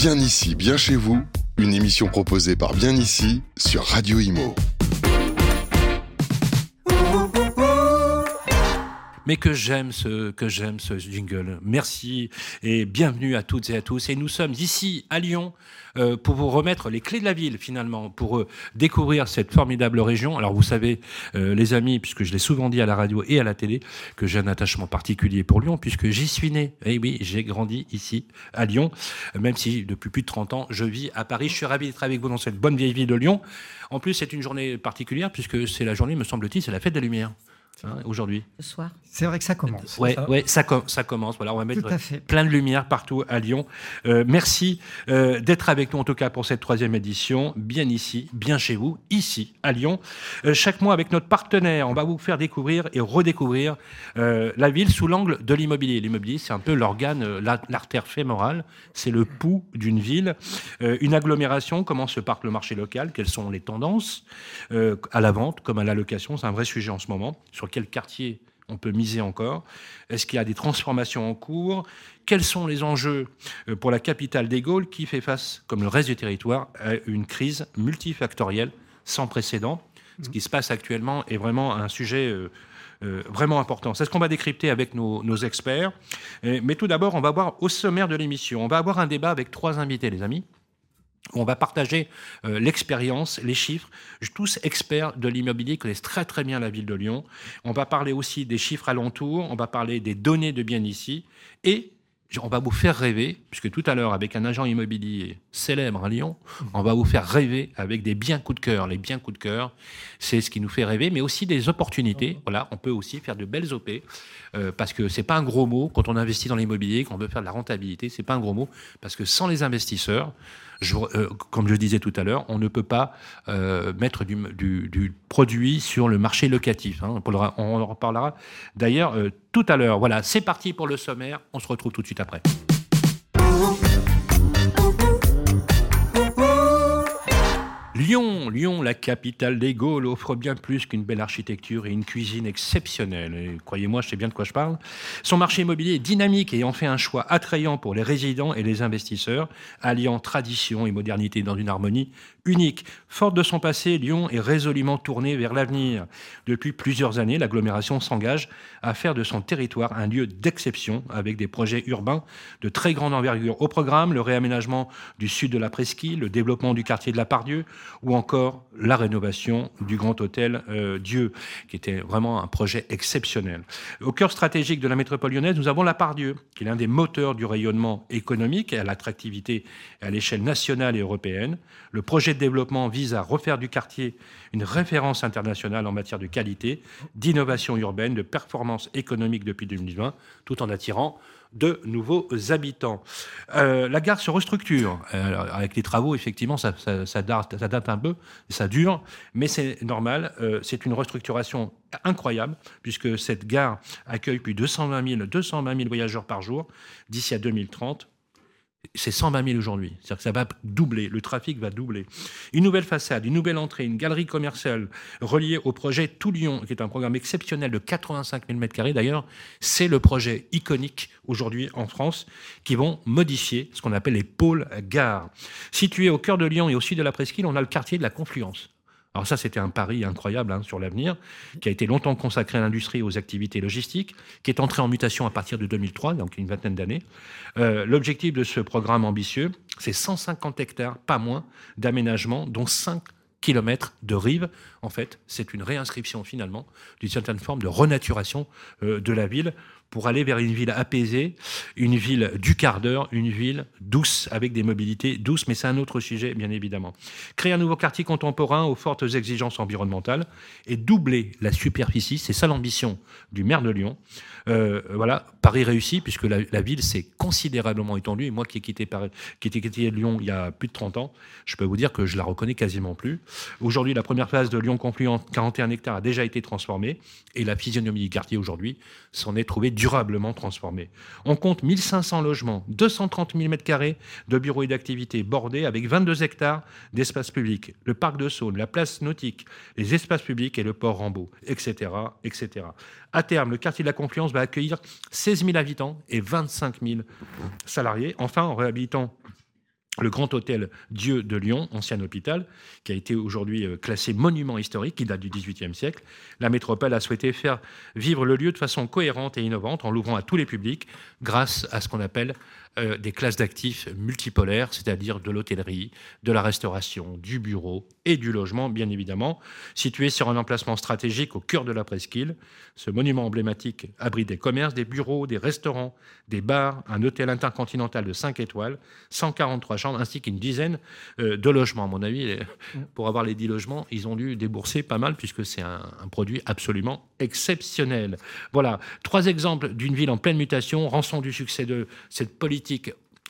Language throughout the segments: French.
Bien ici, bien chez vous, une émission proposée par Bien ici sur Radio Imo. Mais que j'aime ce que j'aime ce jingle. Merci et bienvenue à toutes et à tous. Et nous sommes ici à Lyon euh, pour vous remettre les clés de la ville finalement, pour euh, découvrir cette formidable région. Alors vous savez, euh, les amis, puisque je l'ai souvent dit à la radio et à la télé, que j'ai un attachement particulier pour Lyon, puisque j'y suis né. Et eh oui, j'ai grandi ici à Lyon, même si depuis plus de 30 ans je vis à Paris. Je suis ravi d'être avec vous dans cette bonne vieille ville de Lyon. En plus, c'est une journée particulière puisque c'est la journée, me semble-t-il, c'est la fête des Lumières. Hein, aujourd'hui. Ce soir. C'est vrai que ça commence. Ouais, ça. ouais, ça, ça, commence. Voilà, on va mettre plein de lumière partout à Lyon. Euh, merci euh, d'être avec nous en tout cas pour cette troisième édition, bien ici, bien chez vous, ici à Lyon. Euh, chaque mois avec notre partenaire, on va vous faire découvrir et redécouvrir la ville sous l'angle de l'immobilier. L'immobilier, c'est un peu l'organe, l'artère fémorale, c'est le pouls d'une ville. une agglomération, comment se part le marché local, quelles sont les tendances? À la vente comme à la location, c'est un vrai sujet en ce moment. Sur quel quartier on peut miser encore Est-ce qu'il y a des transformations en cours? Quels sont les enjeux euh, pour la capitale des Gaules qui fait face, comme le reste du territoire, à une crise multifactorielle sans précédent? Ce qui se passe actuellement est vraiment un sujet euh, euh, vraiment important. C'est ce qu'on va décrypter avec nos, nos experts. mais tout d'abord, on va voir au sommaire de l'émission, on va avoir un débat avec trois invités, les amis. On va partager euh, l'expérience, les chiffres. Tous experts de l'immobilier connaissent très très bien la ville de Lyon. On va parler aussi des chiffres alentours, on va parler des données de bien ici et on va vous faire rêver, puisque tout à l'heure, avec un agent immobilier célèbre à Lyon, on va vous faire rêver avec des biens coup de cœur. Les biens coup de cœur, c'est ce qui nous fait rêver, mais aussi des opportunités. Voilà, on peut aussi faire de belles OP, euh, parce que c'est pas un gros mot quand on investit dans l'immobilier, quand on veut faire de la rentabilité, c'est pas un gros mot, parce que sans les investisseurs, euh, comme je disais tout à l'heure, on ne peut pas euh, mettre du, produit sur le marché locatif. Hein. On, en reparlera d'ailleurs euh, tout à l'heure. Voilà, c'est parti pour le sommaire. On se retrouve tout de suite après. Lyon, Lyon, la capitale des Gaules, offre bien plus qu'une belle architecture et une cuisine exceptionnelle. Croyez-moi, je sais bien de quoi je parle. Son marché immobilier est dynamique et en fait un choix attrayant pour les résidents et les investisseurs, alliant tradition et modernité dans une harmonie unique. Forte de son passé, Lyon est résolument tournée vers l'avenir. Depuis plusieurs années, l'agglomération s'engage à faire de son territoire un lieu d'exception avec des projets urbains de très grande envergure au programme, le réaménagement du sud de la Presqu'île, le développement du quartier de la Pardieu ou encore la rénovation du Grand Hôtel euh, Dieu, qui était vraiment un projet exceptionnel. Au cœur stratégique de la métropole lyonnaise, nous avons la Pardieu, qui est l'un des moteurs du rayonnement économique et à l'attractivité à l'échelle nationale et européenne. Le projet de développement vise à refaire du quartier une référence internationale en matière de qualité, d'innovation urbaine, de performance économique depuis 2020, tout en attirant de nouveaux habitants. Euh, la gare se restructure. Avec les travaux, effectivement, ça, date, un peu, ça dure, mais c'est normal. Euh, c'est une restructuration incroyable, puisque cette gare accueille plus de 220 000, 220 000 voyageurs par jour d'ici à 2030 c'est 120 000 aujourd'hui. C'est-à-dire que ça va doubler, le trafic va doubler. Une nouvelle façade, une nouvelle entrée, une galerie commerciale reliée au projet Tout Lyon, qui est un programme exceptionnel de 85 000 m2. D'ailleurs, c'est le projet iconique aujourd'hui en France qui vont modifier ce qu'on appelle les pôles gares. Situé au cœur de Lyon et au sud de la Presqu'île, on a le quartier de la Confluence. Alors ça, c'était un pari incroyable hein, sur l'avenir, qui a été longtemps consacré à l'industrie et aux activités logistiques, qui est entré en mutation à partir de 2003, donc une vingtaine d'années. Euh, l'objectif de ce programme ambitieux, c'est 150 hectares, pas moins, d'aménagement, dont 5 kilomètres de rive. En fait, c'est une réinscription finalement d'une certaine forme de renaturation euh, de la ville pour aller vers une ville apaisée, une ville du quart d'heure, une ville douce, avec des mobilités douces, mais c'est un autre sujet, bien évidemment. Créer un nouveau quartier contemporain aux fortes exigences environnementales et doubler la superficie, c'est ça l'ambition du maire de Lyon. Euh, voilà, Paris réussit, puisque la, ville s'est considérablement étendue, et moi qui ai quitté, Lyon il y a plus de 30 ans, je peux vous dire que je la reconnais quasiment plus. Aujourd'hui, la première phase de Lyon Confluent, 41 hectares, a déjà été transformée, et la physionomie du quartier aujourd'hui s'en est trouvée durablement transformé. On compte 1500 logements, 230 000 m2 de bureaux et d'activités bordés avec 22 hectares d'espace public, le parc de Saône, la place nautique, les espaces publics et le port Rambaud, etc., etc. À terme, le quartier de la Confluence accueillir 16 000 habitants et 25 000 salariés. Enfin, en réhabilitant le Grand Hôtel Dieu de Lyon, ancien hôpital, qui a été aujourd'hui euh, classé monument historique, qui date du XVIIIe siècle. La métropole a souhaité faire vivre le lieu de façon cohérente et innovante en l'ouvrant à tous les publics grâce à ce qu'on appelle des classes d'actifs multipolaires, c'est-à-dire de l'hôtellerie, de la restauration, du bureau et du logement, bien évidemment. Situé sur un emplacement stratégique au cœur de la presqu'île, ce monument emblématique abrite des commerces, des bureaux, des restaurants, des bars, un hôtel intercontinental de 5 étoiles, 143 chambres, ainsi qu'une dizaine euh, de logements. À mon avis, mm. pour avoir les 10 logements, ils ont dû débourser pas mal, puisque c'est un, un produit absolument exceptionnel. Voilà, trois exemples d'une ville en pleine mutation, rançon du succès de cette politique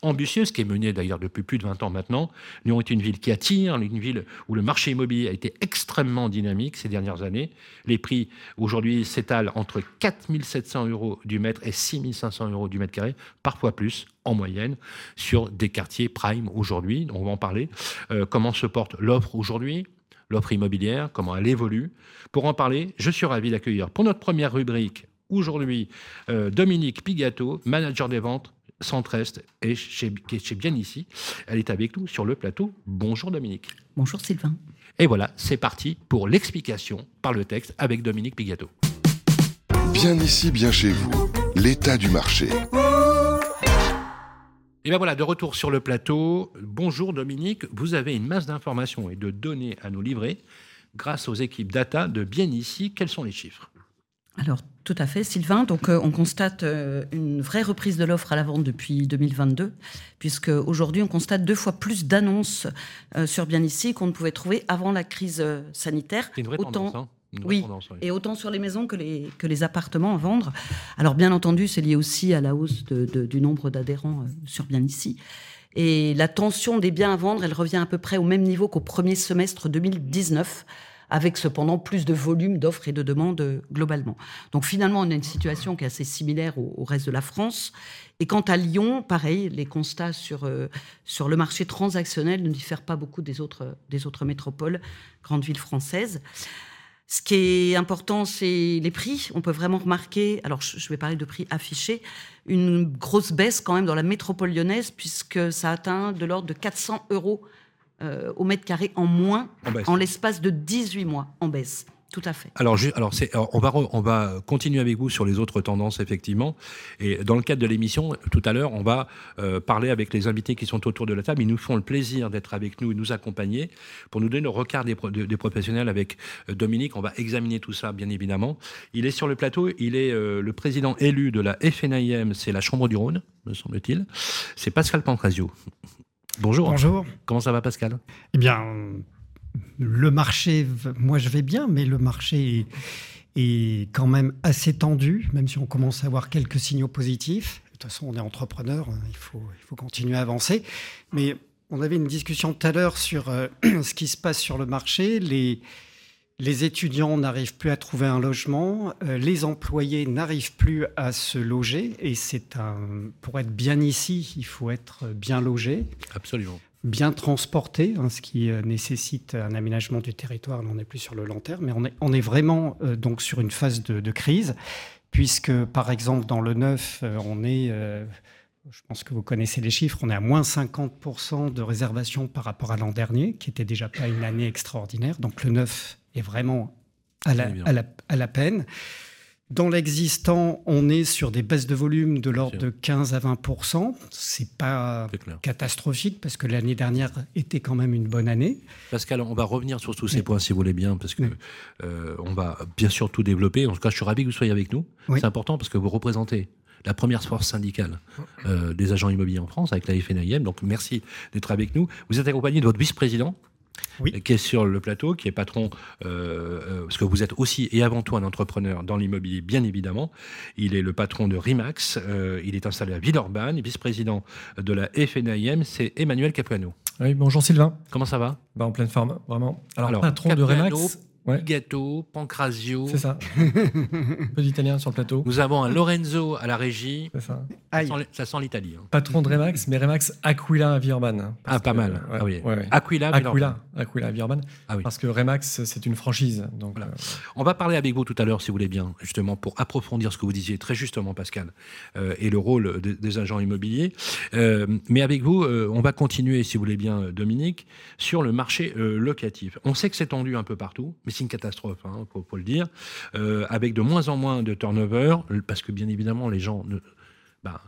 ambitieuse qui est menée d'ailleurs depuis plus de 20 ans maintenant. Lyon est une ville qui attire, une ville où le marché immobilier a été extrêmement dynamique ces dernières années. Les prix aujourd'hui s'étalent entre 4 700 euros du mètre et 6 500 euros du mètre carré, parfois plus en moyenne, sur des quartiers prime aujourd'hui. On va en parler. Euh, comment se porte l'offre aujourd'hui l'offre immobilière, comment elle évolue. Pour en parler, je suis ravi d'accueillir pour notre première rubrique aujourd'hui euh, Dominique Pigato, manager des ventes Centre-Est, et chez, qui est chez Bien ici. Elle est avec nous sur le plateau. Bonjour Dominique. Bonjour Sylvain. Et voilà, c'est parti pour l'explication par le texte avec Dominique Pigato. Bien ici, bien chez vous, l'état du marché. Et bien voilà, de retour sur le plateau. Bonjour Dominique, vous avez une masse d'informations et de données à nous livrer grâce aux équipes data de Bien ici. Quels sont les chiffres? Alors, tout à fait, Sylvain. Donc, euh, on constate euh, une vraie reprise de l'offre à la vente depuis 2022, puisque aujourd'hui, on constate deux fois plus d'annonces euh, sur Bien ici qu'on ne pouvait trouver avant la crise sanitaire. C'est une vraie autant, tendance, hein. Oui, et autant sur les maisons que les, que les appartements à vendre. Alors, bien entendu, c'est lié aussi à la hausse de- de- du nombre d'adhérents sur Bien ici. Et la tension des biens à vendre, elle revient à peu près au même niveau qu'au premier semestre 2019 avec cependant plus de volume d'offres et de demandes euh, globalement. Donc finalement, on a une situation qui est assez similaire au, reste de la France. Et quant à Lyon, pareil, les constats sur, euh, sur le marché transactionnel ne diffèrent pas beaucoup des autres, des autres métropoles, grandes villes françaises. Ce qui est important, c'est les prix. On peut vraiment remarquer, alors je vais parler de prix affichés, une grosse baisse quand même dans la métropole lyonnaise, puisque ça atteint de l'ordre de 400 euros euh, au mètre carré en moins En l'espace de 18 mois, en baisse. Tout à fait. Alors, alors, on, va re- on va continuer avec vous sur les autres tendances, effectivement. Et dans le cadre de l'émission, tout à l'heure, on va euh, parler avec les invités qui sont autour de la table. Ils nous font le plaisir d'être avec nous et nous accompagner pour nous donner le regard des, pro- de- des professionnels avec euh, Dominique. On va examiner tout ça, bien évidemment. Il est sur le plateau. Il est euh, le président élu de la FNIM, c'est la Chambre du Rhône, me semble-t-il. C'est Pascal Pancrazio. Bonjour. Bonjour. Comment ça va, Pascal? Eh bien, le marché, moi je vais bien, mais le marché est, est quand même assez tendu, même si on commence à avoir quelques signaux positifs. De toute façon, on est entrepreneur, hein, il faut, il faut continuer à avancer. Mais on avait une discussion tout à l'heure sur euh, ce qui se passe sur le marché. Les, les étudiants n'arrivent plus à trouver un logement, euh, les employés n'arrivent plus à se loger, et c'est un, pour être bien ici, il faut être bien logé Absolument. bien transporté, hein, ce qui euh, nécessite un aménagement du territoire. Là, on n'est plus sur le long terme, mais on est, on est vraiment euh, donc sur une phase de, de crise, puisque par exemple dans le neuf, on est, euh, je pense que vous connaissez les chiffres, on est à moins 50% de réservations par rapport à l'an dernier, qui était déjà pas une année extraordinaire. Donc le neuf est vraiment à la, à la- à la peine. Dans l'existant, on est sur des baisses de volume de l'ordre de 15 à 20 C'est pas catastrophique parce que l'année dernière était quand même une bonne année. Pascal, on va revenir sur tous ces Oui. points si vous voulez bien, parce que Oui. euh, on va bien sûr tout développer. En tout cas, je suis ravi que vous soyez avec nous. Oui. C'est important parce que vous représentez la première force syndicale euh, des agents immobiliers en France avec la FNIM. Donc merci d'être avec nous. Vous êtes accompagné de votre vice-président. Oui. Qui est sur le plateau, qui est patron, euh, euh, parce que vous êtes aussi et avant tout un entrepreneur dans l'immobilier, bien évidemment. Il est le patron de Rimax, euh, il est installé à Villeurbanne, vice-président de la FNIM, c'est Emmanuel Capuano. Oui, bonjour Sylvain. Comment ça va? Bah, en pleine forme, vraiment. Alors, Alors, patron de Remax. Ouais. Gâteau, Pancrazio. C'est ça. Peu d'Italiens sur le plateau. Nous avons un Lorenzo à la régie. C'est ça. Ça sent, ça sent l'Italie. hein. Patron de Remax, mais Remax Aquila à Villeurbanne. hein, parce Ah, pas que- mal. ouais, Ah oui. ouais, ouais. Aquila. Aquila, Aquila à Villeurbanne. Ah oui. Parce que Remax, c'est une franchise. Donc, Voilà. euh, On va parler avec vous tout à l'heure, si vous voulez bien, justement, pour approfondir ce que vous disiez très justement, Pascal, euh, et le rôle des, des agents immobiliers. Euh, mais avec vous, euh, on va continuer, si vous voulez bien, euh, Dominique, sur le marché euh, locatif. On sait que c'est tendu un peu partout, mais c'est une catastrophe, il faut, faut le dire, euh, avec de moins en moins de turnover, parce que bien évidemment, les gens, ne- ben,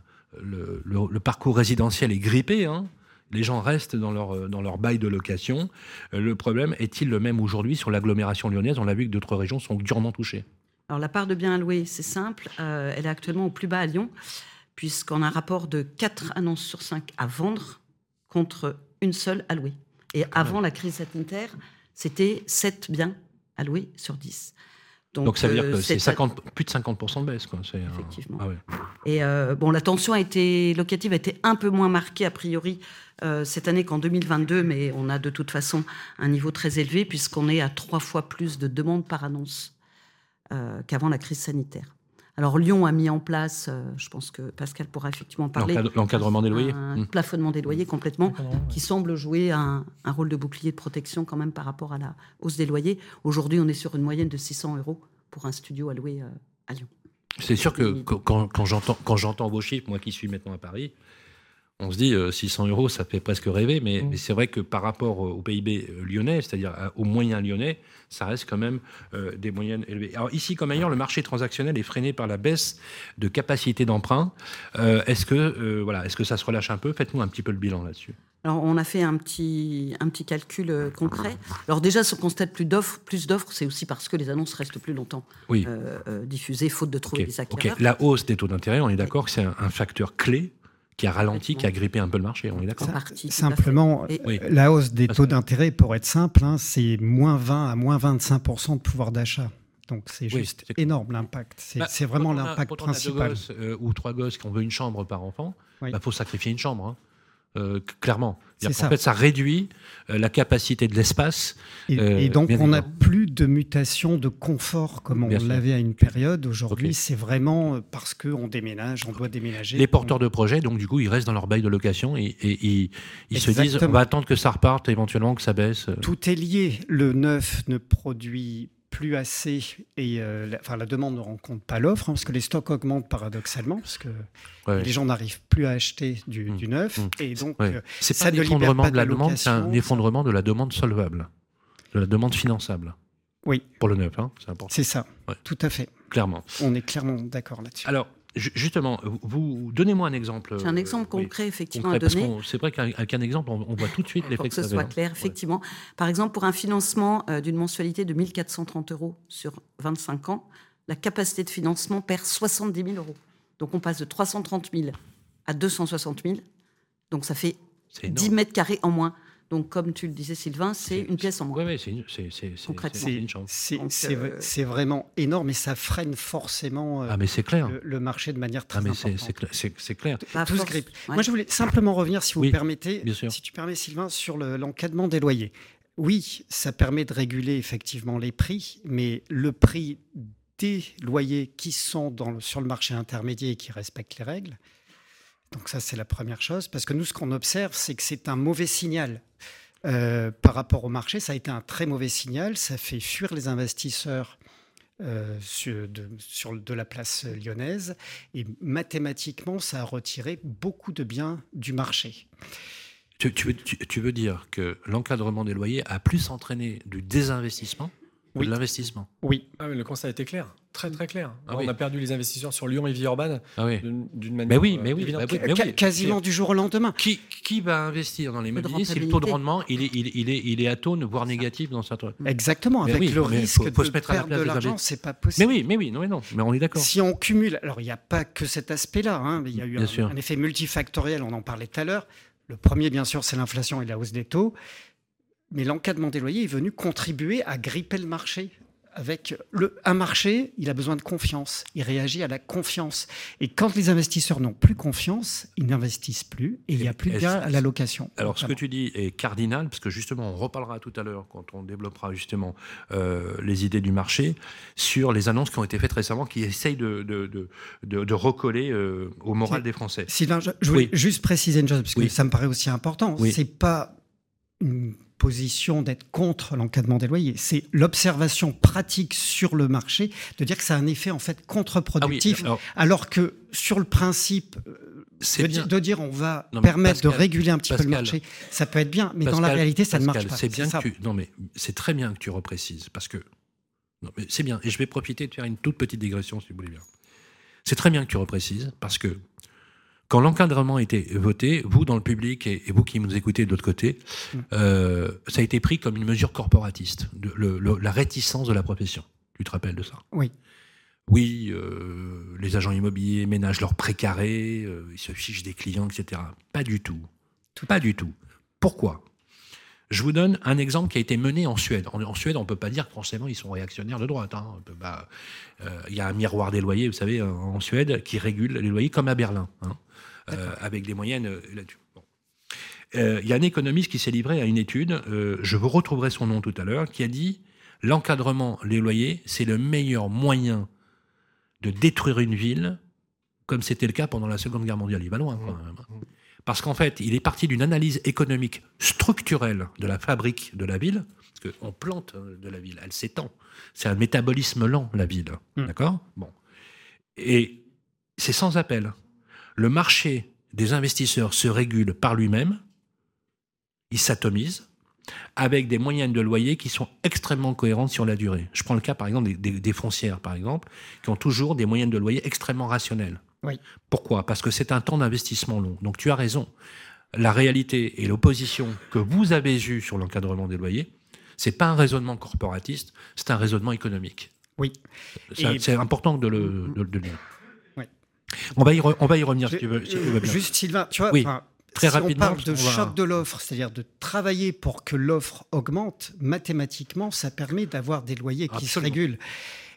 le, le- le parcours résidentiel est grippé. hein. Les gens restent dans leur, dans leur bail de location. Euh, Le problème est-il le même aujourd'hui sur l'agglomération lyonnaise? On l'a vu que d'autres régions sont durement touchées. Alors la part de biens alloués, c'est simple, euh, elle est actuellement au plus bas à Lyon, puisqu'on a un rapport de 4 annonces sur 5 à vendre contre une seule allouée. Et avant la crise sanitaire, c'était 7 biens alloués sur 10. Donc, ça veut dire euh, que c'est cette- 50 plus de 50% de baisse. Quoi. Euh, Effectivement. ah ouais. Et euh, bon, la tension a été, locative a été un peu moins marquée a priori euh, cette année qu'en 2022, mais on a de toute façon un niveau très élevé puisqu'on est à trois fois plus de demandes par annonce euh, qu'avant la crise sanitaire. Alors Lyon a mis en place, euh, je pense que Pascal pourra effectivement parler, L'encadre- L'encadrement des loyers. un Hmm. plafonnement des loyers complètement, ouais. qui semble jouer un, un rôle de bouclier de protection quand même par rapport à la hausse des loyers. Aujourd'hui, on est sur une moyenne de 600 euros pour un studio alloué euh, à Lyon. C'est sûr que quand- quand, quand j'entends, quand j'entends vos chiffres, moi qui suis maintenant à Paris, on se dit euh, 600 euros, ça fait presque rêver, mais, Mm. mais c'est vrai que par rapport au au PIB lyonnais, c'est-à-dire aux moyens lyonnais, ça reste quand même euh, des moyennes élevées. Alors ici comme ailleurs, le marché transactionnel est freiné par la baisse de capacité d'emprunt. Euh, est-ce que euh, voilà, est-ce que ça se relâche un peu? Faites-nous un petit peu le bilan là-dessus. Alors, on a fait un petit, un petit calcul euh, concret. Alors, déjà, si on constate plus d'offres, plus d'offres, c'est aussi parce que les annonces restent plus longtemps Oui. euh, euh, diffusées, faute de trouver des acquéreurs. La hausse des taux d'intérêt, on est d'accord que c'est un, un facteur clé qui a ralenti, qui a grippé un peu le marché. On est d'accord. Simplement, Oui. la hausse des taux d'intérêt, pour être simple, hein, c'est moins 20 à moins 25% de pouvoir d'achat. Donc c'est juste énorme l'impact. C'est Bah, vraiment l'impact quand on a deux principal. gosses, euh, ou trois gosses qui ont veut une chambre par enfant, il Oui. faut sacrifier une chambre. hein. Euh, clairement. Ça. fait, ça réduit euh, la capacité de l'espace. Et, Euh, et donc, on n'a plus de mutation de confort comme Bien on l'avait à une période. Aujourd'hui, c'est vraiment parce qu'on déménage, on doit déménager. Les porteurs de projets, donc du coup, ils restent dans leur bail de location et, et- et ils se disent on va attendre que ça reparte, éventuellement que ça baisse. Tout est lié. Le neuf ne produit plus assez et euh, la, enfin, la demande ne rencontre pas l'offre hein, parce que les stocks augmentent paradoxalement parce que Ouais. les gens n'arrivent plus à acheter du, Mm. du neuf Mm. et donc Ouais. euh, C'est ça pas un effondrement de la de demande, c'est un effondrement de la demande solvable, de la demande finançable. Oui. Pour le neuf, hein, c'est important, c'est ça. Ouais. Tout à fait. clairement. On est clairement d'accord là-dessus. Alors, justement, vous, donnez-moi un exemple. J'ai un euh, exemple oui, concret, effectivement, concret, à parce donner. qu'on- c'est vrai qu'avec un exemple, on, on voit tout de suite pour l'effet que que ce ça soit avait, hein. clair, Ouais. effectivement. Par exemple, pour un financement euh, d'une mensualité de 1430 euros sur 25 ans, la capacité de financement perd 70 000 euros. Donc on passe de 330 000 à 260 000. Donc ça fait C'est énorme. 10 mètres carrés en moins. Donc comme tu le disais, Sylvain, c'est une pièce en moins. Oui, oui, c'est une, c'est- c'est- c'est- Concrètement. c'est C'est une chambre. c'est- Donc, c'est- euh, c'est vraiment énorme et ça freine forcément euh, Ah, mais c'est clair. le, le marché de manière très Ah, mais c'est importante. c'est clair. c'est- c'est clair. Tout se force, grippe. ouais. Moi, je voulais simplement revenir, si vous Oui, permettez, bien sûr. si tu permets, Sylvain, sur le- l'encadrement des loyers. Oui, ça permet de réguler effectivement les prix, mais le prix des loyers qui sont dans le- sur le marché intermédiaire et qui respectent les règles. Donc ça, c'est la première chose, parce que nous, ce qu'on observe, c'est que c'est un mauvais signal euh, par rapport au marché. Ça a été un très mauvais signal. Ça fait fuir les investisseurs euh, sur, de, la place lyonnaise. Et mathématiquement, ça a retiré beaucoup de biens du marché. Tu, veux, tu- veux dire que l'encadrement des loyers a plus entraîné du désinvestissement Oui. de l'investissement Oui, Ah oui, le constat était clair, très très clair. Ah on oui. a perdu les investisseurs sur Lyon et Villeurbanne Ah oui. d'une manière. Mais oui, euh, mais oui, évidente. bah oui. Ca- quasiment du jour au lendemain. Qui, qui va investir dans l'immobilier si le taux de rendement il est, il, est- il est, il est atone, voire négatif dans certains. Exactement, Mais avec oui, le mais risque faut- faut de se mettre à la perdre place de l'argent, c'est pas Mais possible. oui, mais oui, non, mais non, mais on est d'accord. Si on cumule, alors il n'y a pas que cet aspect-là, hein, il y a eu un effet multifactoriel, on en parlait tout à l'heure. Le premier, bien sûr, c'est l'inflation et la hausse des taux, mais l'encadrement des loyers est venu contribuer à gripper le marché avec le, un marché, il a besoin de confiance. Il réagit à la confiance. Et quand les investisseurs n'ont plus confiance, ils n'investissent plus et il n'y a plus de gain à la location. Alors, ce que tu dis est cardinal, parce que justement, on reparlera tout à l'heure, quand on développera justement euh, les idées du marché, sur les annonces qui ont été faites récemment, qui essayent de, de, de, de- recoller euh, au moral des Français. Sylvain, je, je voulais Oui. juste préciser une chose, parce que Oui. ça me paraît aussi important. Oui. C'est pas une position d'être contre l'encadrement des loyers. C'est l'observation pratique sur le marché de dire que ça a un effet en fait Ah oui, contre-productif, alors, alors que sur le principe euh, de, bien. di- de dire on va Non, permettre de réguler un petit peu le marché, ça peut être bien, mais dans la réalité, ça ne marche pas. C'est bien que tu. Non, mais c'est très bien que tu reprécises, parce que. C'est bien. Et je vais profiter de faire une toute petite digression, si vous voulez bien. C'est très bien que tu reprécises, parce que quand l'encadrement a été voté, vous dans le public et, et vous qui nous écoutez de l'autre côté, Mm. euh, ça a été pris comme une mesure corporatiste, de, le- le- la réticence de la profession. Tu te rappelles de ça? Oui. Oui, euh, les agents immobiliers ménagent leurs précarés, euh, ils se fichent des clients, etc. Pas du tout. Pas du tout. Pourquoi? Je vous donne un exemple qui a été mené en Suède. En, en Suède, on ne peut pas dire que forcément ils sont réactionnaires de droite. hein. Euh, Il y a un miroir des loyers, vous savez, en Suède, qui régule les loyers comme à Berlin, hein, avec des moyennes euh, là-dessus. Bon. Euh, Il y a un économiste qui s'est livré à une étude, euh, je vous retrouverai son nom tout à l'heure, qui a dit l'encadrement, les loyers, c'est le meilleur moyen de détruire une ville, comme c'était le cas pendant la Seconde Guerre mondiale. Il va loin, quand même. hein. Parce qu'en fait, il est parti d'une analyse économique structurelle de la fabrique de la ville, parce qu'on plante euh, de la ville, elle s'étend. C'est un métabolisme lent, la ville. Mm. D'accord? Bon. Et c'est sans appel. Le marché des investisseurs se régule par lui-même, il s'atomise, avec des moyennes de loyer qui sont extrêmement cohérentes sur la durée. Je prends le cas, par exemple, des, des- des foncières, par exemple, qui ont toujours des moyennes de loyer extrêmement rationnelles. Oui. Pourquoi? Parce que c'est un temps d'investissement long. Donc tu as raison. La réalité et l'opposition que vous avez eue sur l'encadrement des loyers, c'est pas un raisonnement corporatiste, c'est un raisonnement économique. Oui. C'est important de le, de, de le dire. On, va y re- on va y revenir si tu veux, si tu veux bien. Juste Sylvain, tu vois, Oui, enfin, très si rapidement, on parle de va- choc de l'offre, c'est-à-dire de travailler pour que l'offre augmente, mathématiquement, ça permet d'avoir des loyers qui se régulent.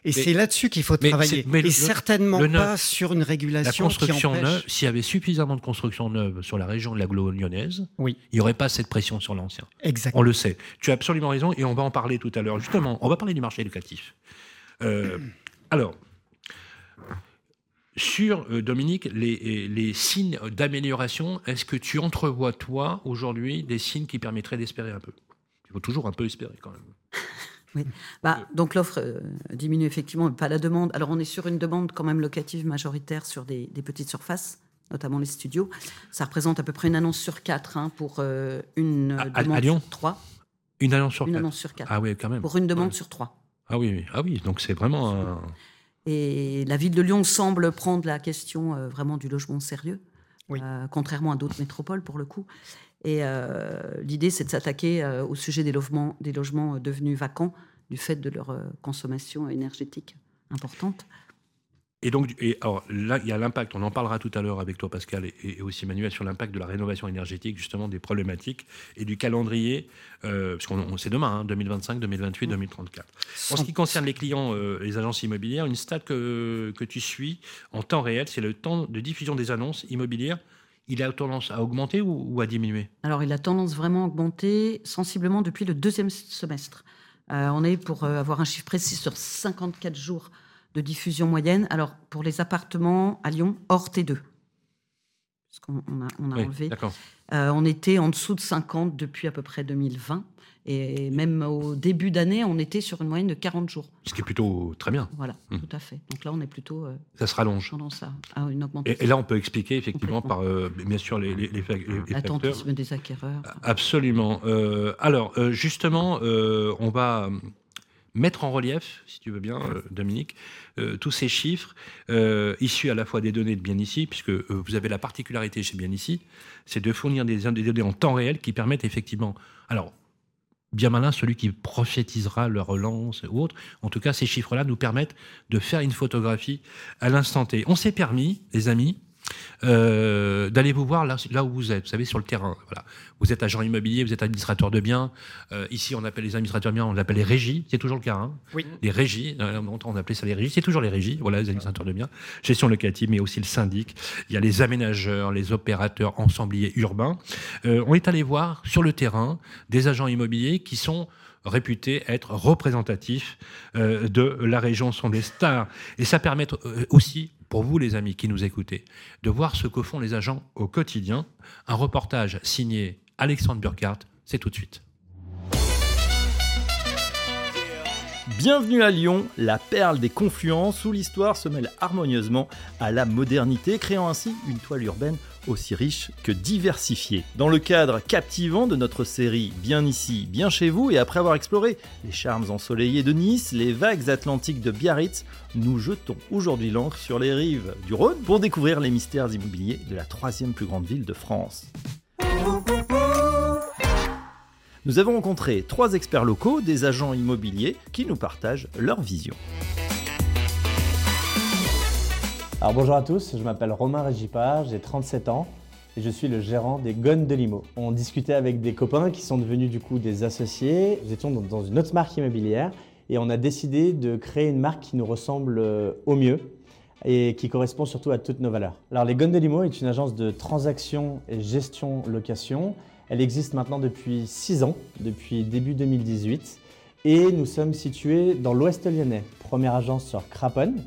Et c'est là-dessus qu'il faut mais travailler. mais le- et certainement le neuf- pas sur une La régulation qui construction empêche. neuve, s'il y avait suffisamment de construction neuve sur la région de l'agglo lyonnaise, Oui. il n'y aurait pas cette pression sur l'ancien. Exactement. On le sait. Tu as absolument raison et on va en parler tout à l'heure. Justement, on va parler du marché locatif. Euh, alors, sur, euh, Dominique, les, les signes d'amélioration, est-ce que tu entrevois, toi, aujourd'hui, des signes qui permettraient d'espérer un peu? Il faut toujours un peu espérer quand même. Bah, donc l'offre euh, diminue effectivement, mais pas la demande. Alors on est sur une demande quand même locative majoritaire sur des, des petites surfaces, notamment les studios. Ça représente à peu près une annonce sur quatre hein, pour euh, une euh, À- à- à demande Lyon? sur trois. Une annonce sur Une quatre. annonce sur quatre. Ah oui, quand même. Pour une demande Ouais. sur trois. Ah oui, oui. ah oui, donc c'est vraiment un... Et la ville de Lyon semble prendre la question euh, vraiment du logement au sérieux, Oui. euh, contrairement à d'autres métropoles pour le coup. Et euh, l'idée, c'est de s'attaquer au sujet des logements, des logements devenus vacants du fait de leur consommation énergétique importante. Et donc, et alors, là, il y a l'impact, on en parlera tout à l'heure avec toi, Pascal, et, et aussi Manuel, sur l'impact de la rénovation énergétique, justement, des problématiques et du calendrier, euh, parce qu'on on- c'est demain, hein, 2025, 2028, 2034. En ce qui concerne les clients, euh, les agences immobilières, une stat que, que tu suis en temps réel, c'est le temps de diffusion des annonces immobilières. Il a tendance à augmenter ou, ou à diminuer? Alors, il a tendance vraiment à augmenter sensiblement depuis le deuxième semestre. Euh, on est pour euh, avoir un chiffre précis sur 54 jours de diffusion moyenne. Alors, pour les appartements à Lyon, hors T2, parce qu'on on a, on a Oui, enlevé, euh, on était en dessous de 50 depuis à peu près 2020. Et même au début d'année, on était sur une moyenne de 40 jours. Ce qui est plutôt très bien. Voilà, Mhm. tout à fait. Donc là, on est plutôt euh, Ça se rallonge. tendance à, à une augmentation. Et, et là, on peut expliquer effectivement par, euh, bien sûr, les, les, les fa- les- les facteurs. L'attentisme des acquéreurs. Absolument. Euh, alors, justement, on va mettre en relief, si tu veux bien, euh, Dominique, euh, tous ces chiffres euh, issus à la fois des données de Bien Ici, puisque euh, vous avez la particularité chez Bien Ici, c'est de fournir des, des données en temps réel qui permettent effectivement. Alors, bien malin celui qui prophétisera leur relance ou autre. En tout cas, ces chiffres-là nous permettent de faire une photographie à l'instant T. On s'est permis, les amis, euh, d'aller vous voir là, là où vous êtes, vous savez, sur le terrain. Voilà. Vous êtes agent immobilier, vous êtes administrateur de biens. Euh, ici, on appelle les administrateurs de biens, on l'appelle les régies. C'est toujours le cas. Hein Oui. Les régies, euh, on appelait ça les régies. C'est toujours les régies. Voilà, les administrateurs de biens. Gestion locative, mais aussi le syndic. Il y a les aménageurs, les opérateurs ensembliers urbains. Euh, on est allé voir sur le terrain des agents immobiliers qui sont réputés être représentatifs euh, de la région, sont des stars. Et ça permet euh, aussi, pour vous les amis qui nous écoutez, de voir ce que font les agents au quotidien. Un reportage signé Alexandre Burkhardt, c'est tout de suite. Bienvenue à Lyon, la perle des confluences où l'histoire se mêle harmonieusement à la modernité, créant ainsi une toile urbaine aussi riche que diversifiée. Dans le cadre captivant de notre série Bien ici, bien chez vous, et après avoir exploré les charmes ensoleillés de Nice, les vagues atlantiques de Biarritz, nous jetons aujourd'hui l'encre sur les rives du Rhône pour découvrir les mystères immobiliers de la troisième plus grande ville de France. Nous avons rencontré trois experts locaux, des agents immobiliers, qui nous partagent leur vision. Alors bonjour à tous, je m'appelle Romain Régipard, j'ai 37 ans et je suis le gérant des Gones de Limo. On discutait avec des copains qui sont devenus du coup des associés. Nous étions dans une autre marque immobilière et on a décidé de créer une marque qui nous ressemble euh, au mieux et qui correspond surtout à toutes nos valeurs. Alors les Gones de Limo est une agence de transaction et gestion location. Elle existe maintenant depuis 6 ans, depuis début 2018 et nous sommes situés dans l'ouest lyonnais. Première agence sur Craponne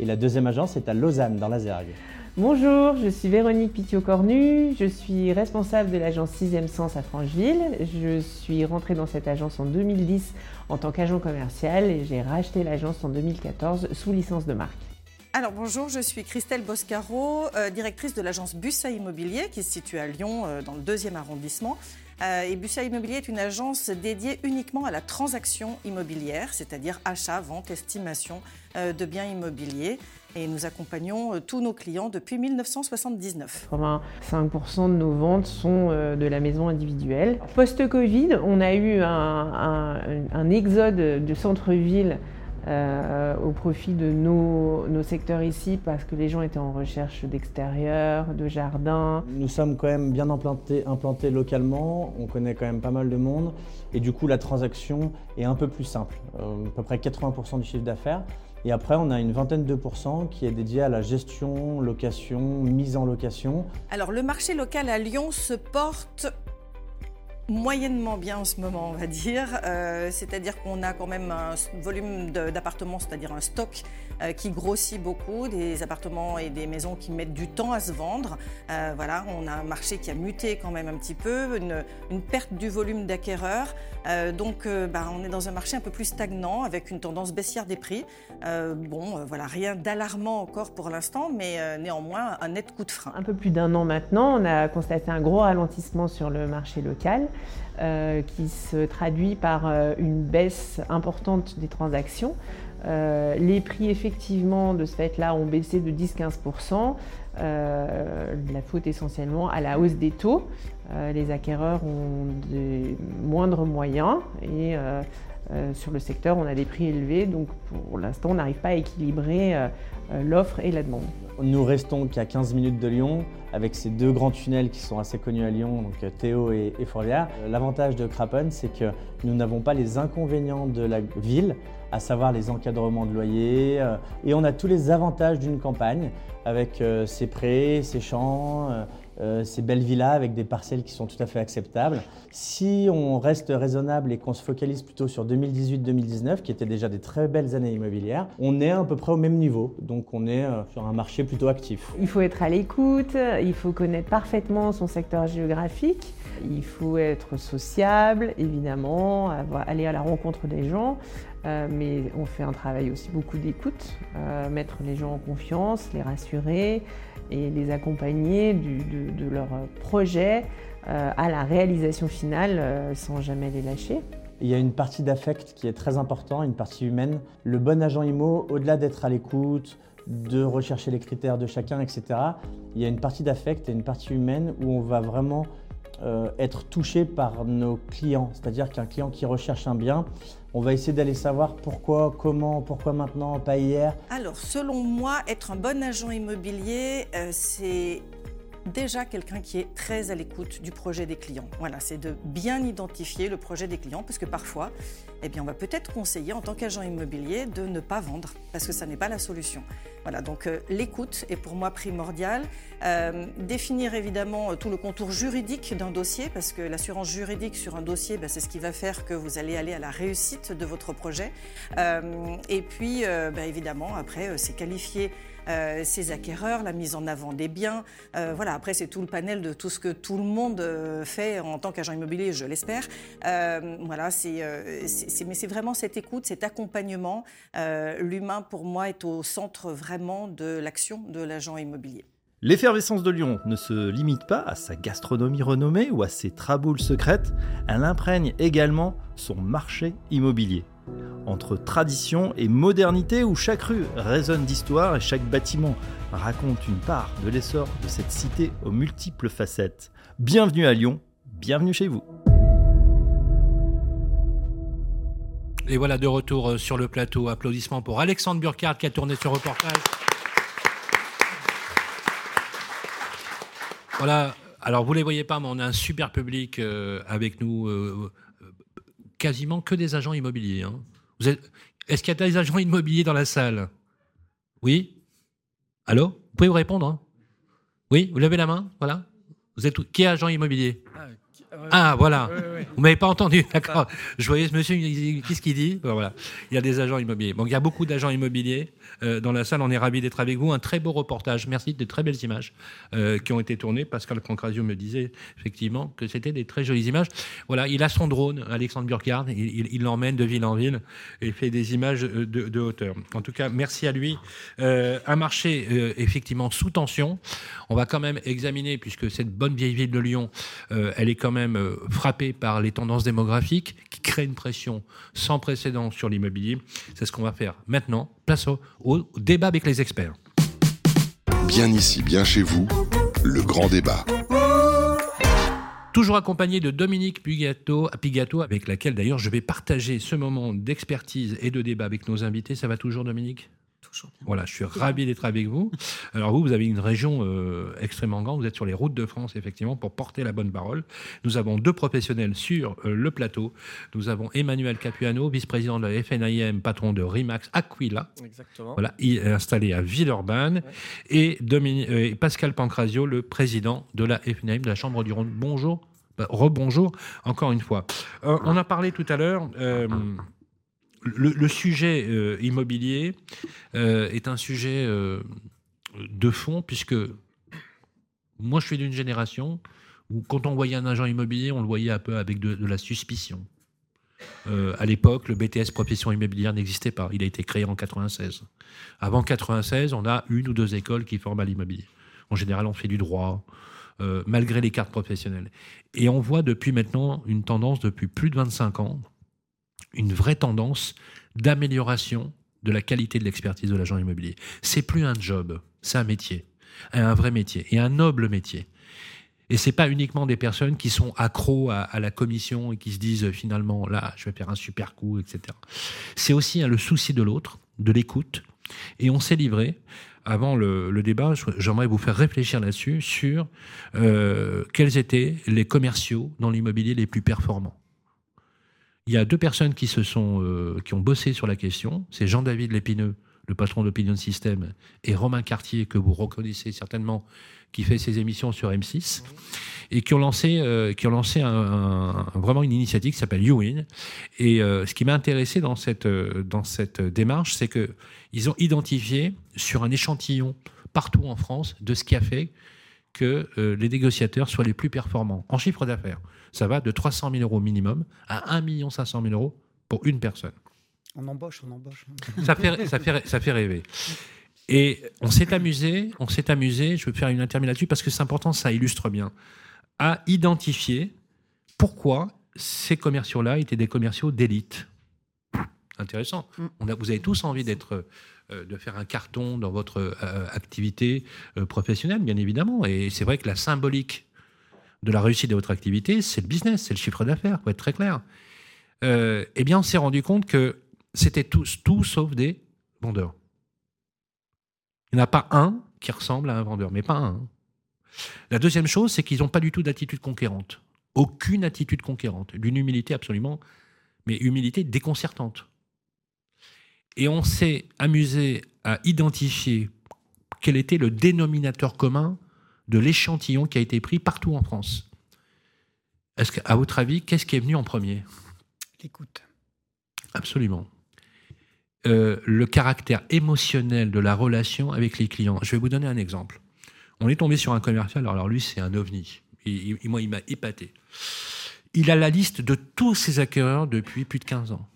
et la deuxième agence est à Lausanne, dans la Zergue. Bonjour, je suis Véronique Pitiot-Cornu, je suis responsable de l'agence 6e Sens à Francheville. Je suis rentrée dans cette agence en 2010 en tant qu'agent commercial et j'ai racheté l'agence en 2014 sous licence de marque. Alors bonjour, je suis Christelle Boscaro, euh, directrice de l'agence Bussa Immobilier qui se situe à Lyon euh, dans le deuxième arrondissement. Euh, et Bussa Immobilier est une agence dédiée uniquement à la transaction immobilière, c'est-à-dire achat, vente, estimation euh, de biens immobiliers. Et nous accompagnons euh, tous nos clients depuis 1979. 85% de nos ventes sont de la maison individuelle. Post-Covid, on a eu un, un- un exode de centre-ville euh, au profit de nos, nos secteurs ici parce que les gens étaient en recherche d'extérieur, de jardin. Nous sommes quand même bien implantés, implantés localement, on connaît quand même pas mal de monde et du coup la transaction est un peu plus simple, Euh, à peu près 80% du chiffre d'affaires. Et après on a une vingtaine de pourcents qui est dédiée à la gestion, location, mise en location. Alors le marché local à Lyon se porte moyennement bien en ce moment, on va dire. Euh, c'est-à-dire qu'on a quand même un volume d'appartements, c'est-à-dire un stock euh, qui grossit beaucoup, des appartements et des maisons qui mettent du temps à se vendre. Euh, voilà, on a un marché qui a muté quand même un petit peu, une, perte du volume d'acquéreurs. Donc, bah, on est dans un marché un peu plus stagnant avec une tendance baissière des prix. Bon, voilà, rien d'alarmant encore pour l'instant, mais néanmoins un net coup de frein. Un peu plus d'un an maintenant, on a constaté un gros ralentissement sur le marché local euh, qui se traduit par euh, une baisse importante des transactions. Euh, les prix effectivement de ce fait-là ont baissé de 10-15%. Euh, la faute essentiellement à la hausse des taux. Les acquéreurs ont des moindres moyens et sur le secteur on a des prix élevés. Donc pour l'instant on n'arrive pas à équilibrer l'offre et la demande. Nous restons qu'à 15 minutes de Lyon, avec ces deux grands tunnels qui sont assez connus à Lyon, euh, Théo et. Euh, L'avantage de Craponne, c'est que nous n'avons pas les inconvénients de la ville, à savoir les encadrements de loyer, euh, et on a tous les avantages d'une campagne, avec euh, ses prés, ses champs, euh, euh, ces belles villas avec des parcelles qui sont tout à fait acceptables. Si on reste raisonnable et qu'on se focalise plutôt sur 2018-2019, qui étaient déjà des très belles années immobilières, on est à peu près au même niveau. Donc on est euh, sur un marché plutôt actif. Il faut être à l'écoute, il faut connaître parfaitement son secteur géographique, il faut être sociable, évidemment, aller à la rencontre des gens, euh, mais on fait un travail aussi beaucoup d'écoute, mettre les gens en confiance, les rassurer et les accompagner de leur projet euh, à la réalisation finale euh, sans jamais les lâcher. Il y a une partie d'affect qui est très importante, une partie humaine. Le bon agent IMO, au-delà d'être à l'écoute, de rechercher les critères de chacun, etc., il y a une partie d'affect et une partie humaine où on va vraiment euh, être touché par nos clients. C'est-à-dire qu'un client qui recherche un bien, on va essayer d'aller savoir pourquoi, comment, pourquoi maintenant, pas hier. Alors, selon moi, être un bon agent immobilier, euh, c'est déjà quelqu'un qui est très à l'écoute du projet des clients. Voilà, c'est de bien identifier le projet des clients, parce que parfois, eh bien, on va peut-être conseiller en tant qu'agent immobilier de ne pas vendre, parce que ça n'est pas la solution. Voilà, donc euh, l'écoute est pour moi primordiale. Euh, définir évidemment tout le contour juridique d'un dossier, parce que l'assurance juridique sur un dossier, bah, c'est ce qui va faire que vous allez aller à la réussite de votre projet. Euh, et puis, bah, évidemment, après, c'est qualifier euh, ces acquéreurs, la mise en avant des biens. Euh, voilà, après, c'est tout le panel de tout ce que tout le monde euh, fait en tant qu'agent immobilier, je l'espère. Euh, voilà, mais c'est vraiment cette écoute, cet accompagnement. L'humain, pour moi, est au centre vraiment de l'action de l'agent immobilier. L'effervescence de Lyon ne se limite pas à sa gastronomie renommée ou à ses traboules secrètes, elle imprègne également son marché immobilier. Entre tradition et modernité où chaque rue résonne d'histoire et chaque bâtiment raconte une part de l'essor de cette cité aux multiples facettes. Bienvenue à Lyon, bienvenue chez vous. Et voilà de retour euh, sur le plateau. Applaudissements pour Alexandre Burkhardt qui a tourné ce reportage. Voilà. Alors, vous les voyez pas, mais on a un super public euh, avec nous. euh, quasiment que des agents immobiliers. hein. Vous êtes... Est-ce qu'il y a des agents immobiliers dans la salle? Oui? Allô? Vous pouvez vous répondre hein? Oui? Vous levez la main? Voilà. Vous êtes Qui est agent immobilier? Ah, voilà. Vous m'avez pas entendu, d'accord. Je voyais ce monsieur, qu'est-ce qu'il dit? Voilà, il y a des agents immobiliers. Donc il y a beaucoup d'agents immobiliers euh, dans la salle. On est ravis d'être avec vous. Un très beau reportage. Merci de très belles images euh, qui ont été tournées. Pascal Pancrazio me disait effectivement que c'était des très jolies images. Voilà, il a son drone, Alexandre Burkhardt. Il, l'emmène de ville en ville et fait des images euh, de, de hauteur. En tout cas, merci à lui. Euh, un marché euh, effectivement sous tension. On va quand même examiner, puisque cette bonne vieille ville de Lyon, euh, elle est quand même euh, frappée par les tendances démographiques créent une pression sans précédent sur l'immobilier. C'est ce qu'on va faire maintenant. Place au, au débat avec les experts. Bien ici, bien chez vous, le grand débat. Toujours accompagné de Dominique Pigato, avec laquelle d'ailleurs je vais partager ce moment d'expertise et de débat avec nos invités. Ça va toujours, Dominique? Toujours bien. Voilà, je suis ravi d'être avec vous. Alors vous, vous avez une région euh, extrêmement grande. Vous êtes sur les routes de France, effectivement, pour porter la bonne parole. Nous avons deux professionnels sur euh, le plateau. Nous avons Emmanuel Capuano, vice-président de la FNIM, patron de Rimax Aquila. Exactement. Voilà, il est installé à Villeurbanne. Et euh, et Pascal Pancrazio, le président de la FNIM, de la Chambre du Rhône. Bonjour. Bah, Rebonjour, encore une fois. Euh, on a parlé tout à l'heure. Le, sujet euh, immobilier euh, est un sujet euh, de fond, puisque moi, je suis d'une génération où, quand on voyait un agent immobilier, on le voyait un peu avec de, la suspicion. À l'époque, le BTS profession immobilière n'existait pas. Il a été créé en 96. Avant 96, on a une ou deux écoles qui forment à l'immobilier. En général, on fait du droit, malgré les cartes professionnelles. Et on voit depuis maintenant une tendance, depuis plus de 25 ans, une vraie tendance d'amélioration de la qualité de l'expertise de l'agent immobilier. C'est plus un job, c'est un métier, un vrai métier et un noble métier. Et c'est pas uniquement des personnes qui sont accros à, la commission et qui se disent finalement là, je vais faire un super coup, etc. C'est aussi hein, le souci de l'autre, de l'écoute. Et on s'est livré avant le, débat. J'aimerais vous faire réfléchir là-dessus sur euh, quels étaient les commerciaux dans l'immobilier les plus performants. Il y a deux personnes qui se sont euh, qui ont bossé sur la question. C'est Jean-David Lépineux, le patron d'Opinion System, et Romain Cartier que vous reconnaissez certainement, qui fait ses émissions sur M6 et qui ont lancé euh, qui ont lancé vraiment une initiative qui s'appelle YouWin. Et euh, ce qui m'a intéressé dans cette dans cette démarche, c'est que ils ont identifié sur un échantillon partout en France de ce qui a fait que euh, les négociateurs soient les plus performants en chiffre d'affaires. Ça va de 300 000 euros minimum à 1 500 000 euros pour une personne. On embauche, on embauche. Ça fait, ça fait, ça fait rêver. Et on s'est amusé, on s'est amusé, je vais faire une interview là-dessus parce que c'est important, ça illustre bien, à identifier pourquoi ces commerciaux-là étaient des commerciaux d'élite. Intéressant. Mm. On a, vous avez tous envie d'être, de faire un carton dans votre euh, activité euh, professionnelle, bien évidemment. Et c'est vrai que la symbolique de la réussite de votre activité, c'est le business, c'est le chiffre d'affaires, pour être très clair. Euh, eh bien, on s'est rendu compte que c'était tous, tout sauf des vendeurs. Il n'y en a pas un qui ressemble à un vendeur, mais pas un. La deuxième chose, c'est qu'ils n'ont pas du tout d'attitude conquérante. Aucune attitude conquérante. D'une humilité absolument, mais humilité déconcertante. Et on s'est amusé à identifier quel était le dénominateur commun de l'échantillon qui a été pris partout en France. Est-ce qu'à votre avis, qu'est-ce qui est venu en premier? L'écoute. Absolument. Euh, le caractère émotionnel de la relation avec les clients. Je vais vous donner un exemple. On est tombé sur un commercial, alors lui c'est un ovni. Moi il m'a épaté. Il a la liste de tous ses acquéreurs depuis plus de 15 ans.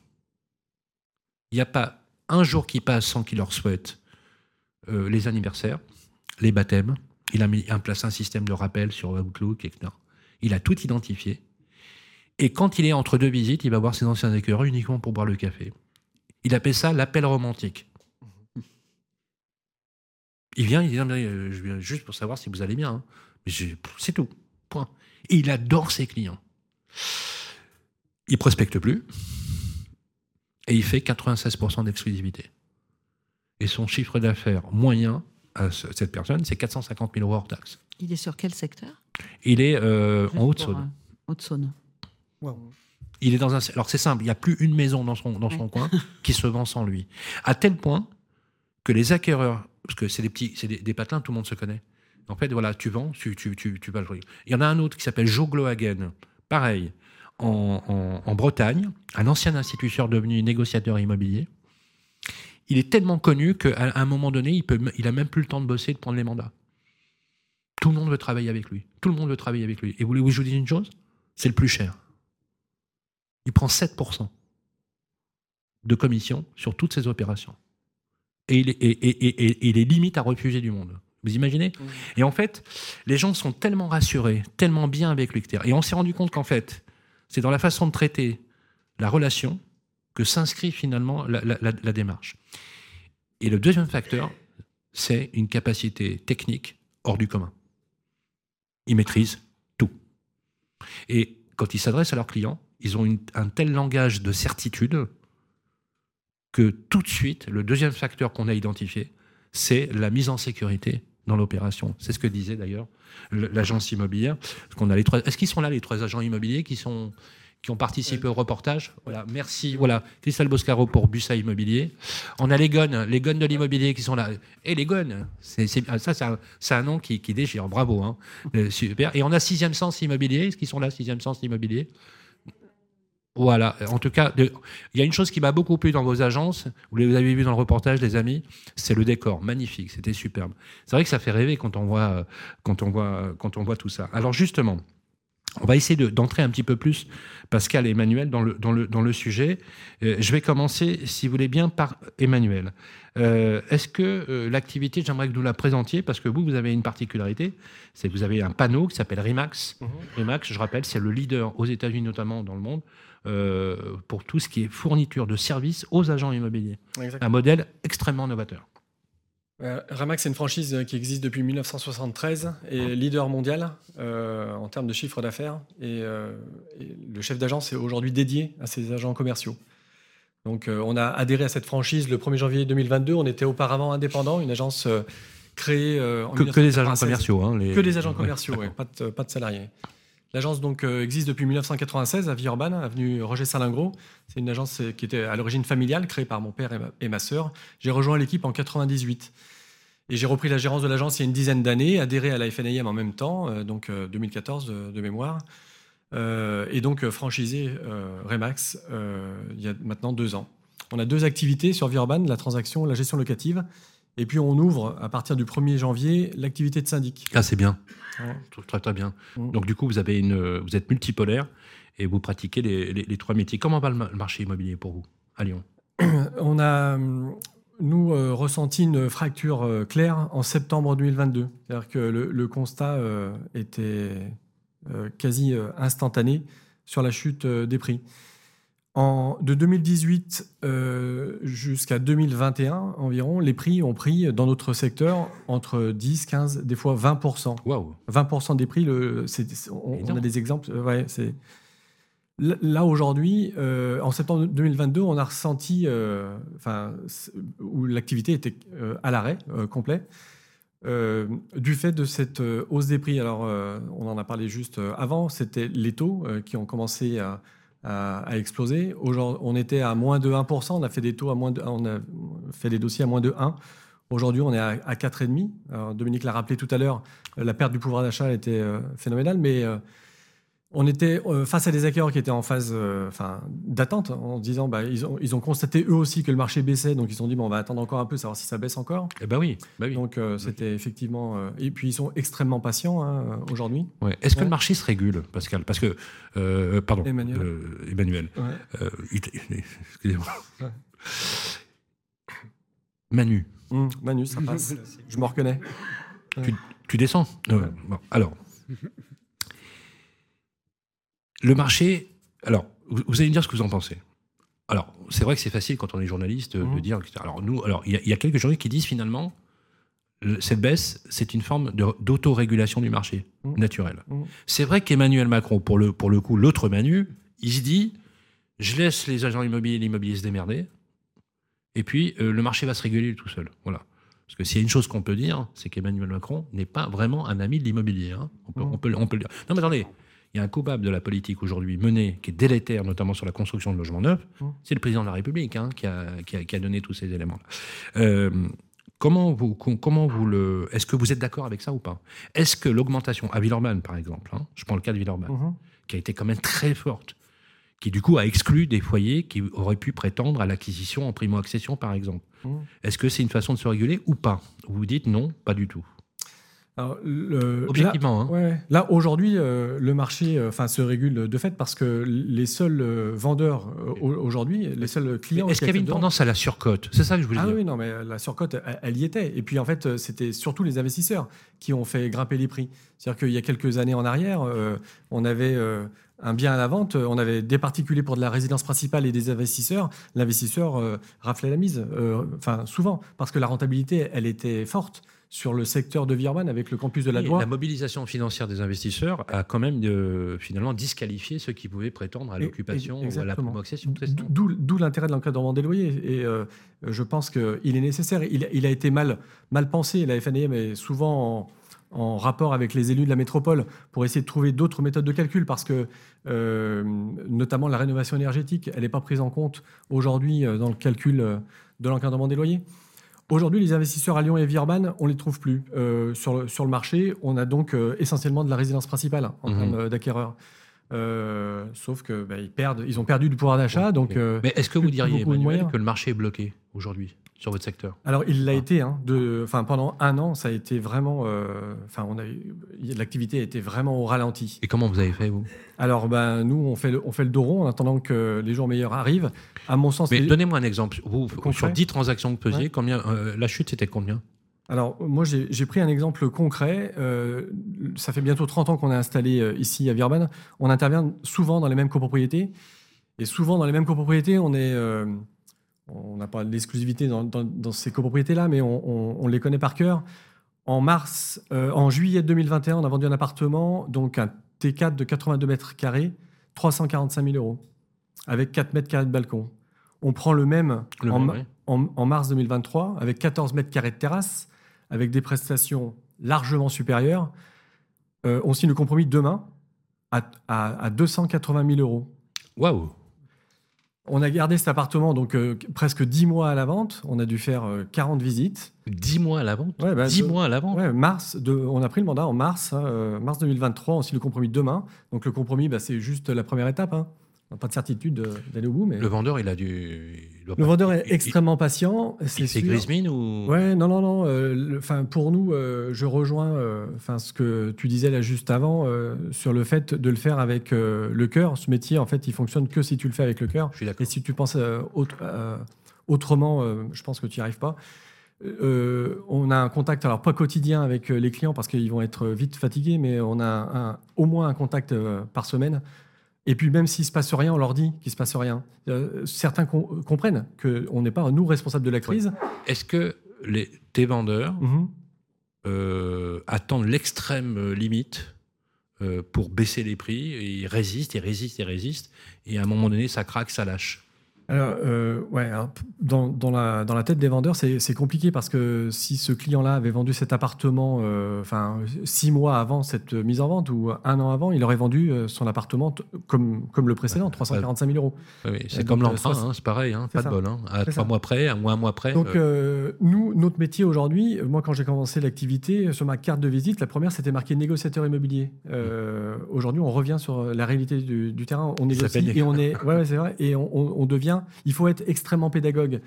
Il n'y a pas un jour qui passe sans qu'il leur souhaite euh, les anniversaires, les baptêmes. Il a mis en place un système de rappel sur Outlook, etc. Il a tout identifié. Et quand il est entre deux visites, il va voir ses anciens acquéreurs uniquement pour boire le café. Il appelle ça l'appel romantique. Il vient, il dit euh, Je viens juste pour savoir si vous allez bien. Hein. C'est tout. Point. Et il adore ses clients. Il prospecte plus. Et il fait 96% d'exclusivité. Et son chiffre d'affaires moyen à cette personne, c'est 450 000 euros hors taxe. Il est sur quel secteur? Il est euh, en Haute-Saône. Haute-Saône. Il est dans un. Alors c'est simple, il n'y a plus une maison dans son, dans son coin qui se vend sans lui. À tel point que les acquéreurs, parce que c'est des petits, c'est des, patelins, tout le monde se connaît. En fait, voilà, tu vends, tu, tu, tu, tu vas le Il y en a un autre qui s'appelle Joe Glohagen. Pareil, en, en, Bretagne, un ancien instituteur devenu négociateur immobilier. Il est tellement connu qu'à un moment donné, il, peut, il a même plus le temps de bosser, de prendre les mandats. Tout le monde veut travailler avec lui. Tout le monde veut travailler avec lui. Et voulez-vous que je vous dise une chose? C'est le plus cher il prend 7% de commission sur toutes ses opérations. Et il, est, limite à refuser du monde. Vous imaginez? Mmh. Et en fait, les gens sont tellement rassurés, tellement bien avec l'UCTER. Et on s'est rendu compte qu'en fait, c'est dans la façon de traiter la relation que s'inscrit finalement la, démarche. Et le deuxième facteur, c'est une capacité technique hors du commun. Ils maîtrisent tout. Et quand ils s'adressent à leurs clients, ils ont un tel langage de certitude que tout de suite, le deuxième facteur qu'on a identifié, c'est la mise en sécurité dans l'opération. C'est ce que disait d'ailleurs l'agence immobilière. qu'on a les trois. Est-ce qu'ils sont là les trois agents immobiliers qui sont qui ont participé au reportage? Voilà, merci. Voilà, Cristal Boscaro pour Bussa Immobilier. On a les gones, les gones de l'immobilier qui sont là. Et les gones, c'est, ça, c'est un, nom qui, déchire. Bravo, hein. euh, super. Et on a Sixième Sens Immobilier. Est-ce qu'ils sont là, Sixième Sens Immobilier? Voilà, en tout cas, il y a une chose qui m'a beaucoup plu dans vos agences, vous l'avez vu dans le reportage, les amis, c'est le décor, magnifique, c'était superbe. C'est vrai que ça fait rêver quand on voit, quand on voit, quand on voit tout ça. Alors justement, on va essayer d'entrer un petit peu plus, Pascal et Emmanuel, dans le, dans le, dans le sujet. Euh, je vais commencer, si vous voulez bien, par Emmanuel. Euh, est-ce que euh, l'activité, j'aimerais que vous la présentiez, parce que vous, vous avez une particularité, c'est que vous avez un panneau qui s'appelle Remax. Mhm. Remax, je rappelle, c'est le leader aux États-Unis notamment, dans le monde, euh, pour tout ce qui est fourniture de services aux agents immobiliers. Un modèle extrêmement novateur. Euh, Ramax, c'est une franchise qui existe depuis 1973 et leader mondial euh, en termes de chiffre d'affaires. Et, le chef d'agence est aujourd'hui dédié à ses agents commerciaux. Donc, on a adhéré à cette franchise le 1er janvier 2022. On était auparavant indépendant, une agence créée en que, que des agents commerciaux. Hein, Que des agents commerciaux, pas, de, pas de salariés. L'agence donc euh, existe depuis 1996 à Villeurbanne, avenue Roger Salingro. C'est une agence euh, qui était à l'origine familiale, créée par mon père et ma, sœur. J'ai rejoint l'équipe en 98. Et j'ai repris la gérance de l'agence il y a une dizaine d'années, adhéré à la FNIM en même temps, euh, donc 2014 de, mémoire. et donc franchisé Remax il y a maintenant deux ans. On a deux activités sur Villeurbanne, la transaction, la gestion locative. Et puis on ouvre à partir du 1er janvier l'activité de syndic. Ah, c'est bien. Très, très bien. Mm. Donc, du coup, vous, avez une, vous êtes multipolaire et vous pratiquez les, trois métiers. Comment va le marché immobilier pour vous à Lyon? On a, nous, euh, ressenti une fracture euh, claire en septembre 2022. C'est-à-dire que le, constat euh, était quasi instantané sur la chute des prix. En, de 2018 euh, jusqu'à 2021 environ, les prix ont pris dans notre secteur entre 10, 15, des fois 20%. Waouh 20% des prix, le, on, on a des exemples. euh, Ouais, Là- aujourd'hui, euh, en septembre 2022, on a ressenti, euh, enfin, où l'activité était à l'arrêt complet, euh, du fait de cette euh, hausse des prix. Alors, euh, on en a parlé juste avant, c'était les taux qui ont commencé à, à- à exploser. Aujourd'hui, on était à moins de 1%, on a fait des taux à moins de, on a fait des dossiers à moins de 1. Aujourd'hui, on est à, à 4,5. Alors, Dominique l'a rappelé tout à l'heure, euh, la perte du pouvoir d'achat était euh, phénoménale, mais euh, on était euh, face à des acquéreurs qui étaient en phase euh, enfin, d'attente, en se disant bah, ils, ont, ils ont constaté eux aussi que le marché baissait, donc ils se sont dit bon, on va attendre encore un peu, savoir si ça baisse encore. Eh ben oui, bah oui. Donc euh, c'était effectivement. euh, et puis ils sont extrêmement patients hein, aujourd'hui. Ouais. Est-ce que le marché se régule, Pascal? Parce que, euh, pardon, Emmanuel. euh, Emmanuel, Ouais. euh, excusez-moi. Ouais. Manu, Hum, Manu, ça passe. Je me reconnais. tu descends? Euh, bon, Alors, le marché. Alors, vous, allez me dire ce que vous en pensez. Alors, c'est vrai que c'est facile quand on est journaliste de Mhm. dire. Alors, nous, alors il y, a- il y a quelques journalistes qui disent finalement, le- cette baisse, c'est une forme d'autorégulation du marché Mhm. naturel. Mhm. C'est vrai qu'Emmanuel Macron, pour le, pour le coup, l'autre Manu, il se dit je laisse les agents immobiliers et l'immobilier se démerder, et puis euh, le marché va se réguler tout seul. Voilà. Parce que s'il y a une chose qu'on peut dire, c'est qu'Emmanuel Macron n'est pas vraiment un ami de l'immobilier. hein. On, peut, Mhm. on, peut, on peut le dire. Non, mais attendez, il y a un coupable de la politique aujourd'hui menée qui est délétère, notamment sur la construction de logements neufs. Mhm. C'est le président de la République hein, qui, a, qui, a, qui a donné tous ces éléments. Euh, comment vous, comment vous le. Est-ce que vous êtes d'accord avec ça ou pas? Est-ce que l'augmentation à Villeurbanne, par exemple, hein, je prends le cas de Villeurbanne, Mhm. qui a été quand même très forte, qui du coup a exclu des foyers qui auraient pu prétendre à l'acquisition en primo-accession, par exemple. Mhm. Est-ce que c'est une façon de se réguler ou pas? Vous dites non, pas du tout. Alors, le- Objectivement, hein. Là, ouais, là aujourd'hui, euh, le marché euh, enfin, se régule de fait parce que les seuls euh, vendeurs euh, au- aujourd'hui, les seuls clients. Est-ce qui qu'il y avait une tendance à la surcote? C'est ça que je voulais Ah dire. oui, non, mais la surcote, elle, elle y était. Et puis en fait, c'était surtout les investisseurs qui ont fait grimper les prix. C'est-à-dire qu'il y a quelques années en arrière, euh, on avait un bien à la vente, on avait des particuliers pour de la résidence principale et des investisseurs. L'investisseur euh, raflait la mise, euh, enfin souvent, parce que la rentabilité, elle était forte sur le secteur de Villeurbanne avec le campus de la Doua. la mobilisation financière des investisseurs a quand même euh, finalement disqualifié ceux qui pouvaient prétendre à l'occupation ou à la ça D'où l'intérêt de l'encadrement des loyers. Et euh, je pense qu'il est nécessaire. Il, il a été mal, mal pensé, la FNIM est souvent en, en rapport avec les élus de la métropole pour essayer de trouver d'autres méthodes de calcul parce que, euh, notamment la rénovation énergétique, elle n'est pas prise en compte aujourd'hui dans le calcul de l'encadrement des loyers. Aujourd'hui, les investisseurs à Lyon et Villeurbanne, on ne les trouve plus euh, sur, le, sur le marché. On a donc euh, essentiellement de la résidence principale en Mhm. termes d'acquéreurs. Euh, sauf que bah, ils perdent, ils ont perdu du pouvoir d'achat, donc. Mais est-ce que vous diriez, Emmanuel, que le marché est bloqué aujourd'hui? Sur votre secteur alors il l'a Ah. été, hein, de, enfin pendant un an, ça a été vraiment, euh, enfin on a, eu- l'activité a été vraiment au ralenti. Et comment vous avez fait, vous? Alors ben nous on fait le, on fait le dos rond en attendant que les jours meilleurs arrivent. À mon sens, Mais donnez-moi un exemple. Vous, sur 10 transactions que vous faisiez, Ouais. combien, euh, la chute, c'était combien? Alors, moi, j'ai pris un exemple concret. Euh, ça fait bientôt 30 ans qu'on est installé ici à Virban. On intervient souvent dans les mêmes copropriétés. Et souvent, dans les mêmes copropriétés, on est. on n'a pas l'exclusivité dans, dans- dans ces copropriétés-là, mais on, on- on les connaît par cœur. En mars, euh, en juillet 2021, on a vendu un appartement, donc un T4 de 82 mètres carrés, 345 000 euros, avec 4 mètres carrés de balcon. On prend le même, Le en, même, ma- oui. en- en mars 2023, avec 14 mètres carrés de terrasse, avec des prestations largement supérieures. Euh, on signe le compromis demain à, à- à 280 000 euros. Waouh On a gardé cet appartement donc euh, presque 10 mois à la vente. On a dû faire euh, 40 visites. 10 mois à la vente? Ouais, bah, 10 de- mois à la vente? Ouais, mars, de, on a pris le mandat en mars, hein, euh, mars 2023. On signe le compromis demain. Donc le compromis, bah, c'est juste la première étape. hein. N'a pas de certitude euh, d'aller au bout, mais Le vendeur, il a il doit le pas- vendeur est il- il- extrêmement patient. C'est fait sûr. grise mine ou Ouais, non, non, non. euh, Enfin, pour nous, euh, je rejoins euh, enfin ce que tu disais là juste avant sur le fait de le faire avec le cœur. Ce métier, en fait, il fonctionne que si tu le fais avec le cœur. Je suis d'accord. Et si tu penses autre- autrement, je pense que tu n'y arrives pas. Euh, on a un contact, alors pas quotidien avec les clients parce qu'ils vont être vite fatigués, mais on a un- au moins un contact euh, par semaine Et puis même s'il se passe rien, on leur dit qu'il se passe rien. Euh, certains com- comprennent qu'on n'est pas nous responsables de la crise. Est-ce que les, tes vendeurs Mhm. euh, attendent l'extrême euh, limite euh, pour baisser les prix et ils résistent, ils résistent, ils résistent, et à un moment donné, ça craque, ça lâche? Alors, euh, ouais, p- dans, dans la, dans la tête des vendeurs, c'est compliqué parce que si ce client-là avait vendu cet appartement, euh, enfin, six mois avant cette mise en vente ou un an avant, il aurait vendu euh, son appartement comme, comme le précédent, 345 000 euros. Oui, c'est comme l'emprunt, hein, c'est pareil, hein, pas ça. de bol. hein. À trois ça. mois près, à un mois près. Donc, euh, nous, notre métier aujourd'hui, moi, quand j'ai commencé l'activité, sur ma carte de visite, la première, c'était marqué négociateur immobilier. Aujourd'hui, on revient sur la réalité du, du terrain. On négocie et on est, ouais, ouais, c'est vrai, et on, on- on devient, il faut être extrêmement pédagogue.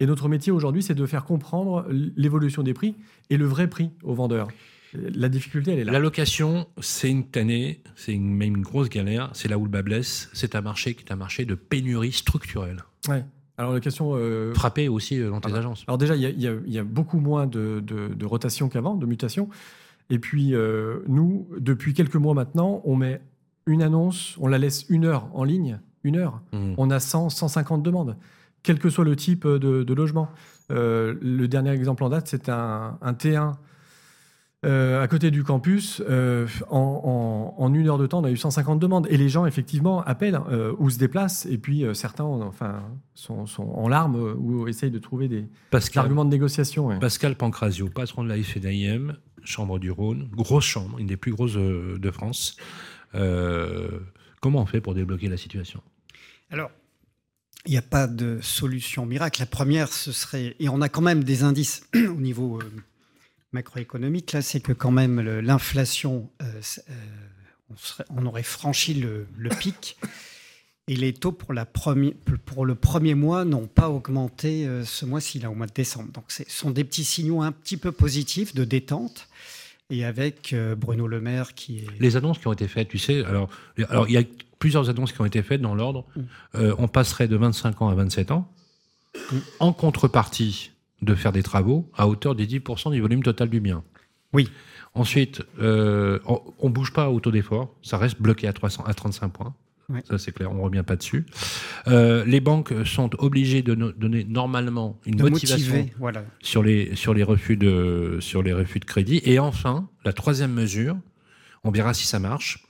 Et notre métier aujourd'hui, c'est de faire comprendre l'évolution des prix et le vrai prix aux vendeurs. La difficulté, elle est là. La location, c'est une tannée, c'est une, même une grosse galère. C'est là où le bas blesse. C'est un marché qui est un marché de pénurie structurelle. Ouais. Alors, euh, aussi euh, dans tes agences. Alors déjà, il y a, y y beaucoup moins de, de, de rotation qu'avant, de mutation. Et puis, euh, nous, depuis quelques mois maintenant, on met une annonce, on la laisse une heure en ligne, une heure. Mhm. On a 100, 150 demandes, quel que soit le type de, de logement. Euh, le dernier exemple en date, c'est un, un T1 euh, à côté du campus. Euh, en, en- en une heure de temps, on a eu 150 demandes. Et les gens, effectivement, appellent euh, ou se déplacent. Et puis, euh, certains enfin, sont, sont en larmes euh, ou essayent de trouver des, Pascal, arguments de négociation. ouais. Pascal Pancrazio, patron de la FNIM, Chambre du Rhône, grosse chambre, une des plus grosses euh, de France. Euh, comment on fait pour débloquer la situation? Alors, il n'y a pas de solution miracle. La première, ce serait, et on a quand même des indices au niveau euh, macroéconomique, là, c'est que quand même l'inflation, euh, euh, on, aurait franchi le, pic. Et les taux pour, le premier mois n'ont pas augmenté ce mois-ci, là, au mois de décembre. Donc, ce sont des petits signaux un petit peu positifs de détente. Et avec Bruno Le Maire qui est. Les annonces qui ont été faites, tu sais, alors, alors il y a plusieurs annonces qui ont été faites dans l'ordre. Mm. Euh, on passerait de 25 ans à 27 ans, Mm. en contrepartie de faire des travaux à hauteur des 10% du volume total du bien. Oui. Ensuite, euh, on ne bouge pas au taux d'effort, ça reste bloqué à, 300, à 35 points. Ouais. Ça, c'est clair, on ne revient pas dessus. Euh, les banques sont obligées de no- donner normalement une de motivation motiver, voilà. sur les, sur les, refus, de, sur les refus de crédit. Et enfin, la troisième mesure, on verra si ça marche.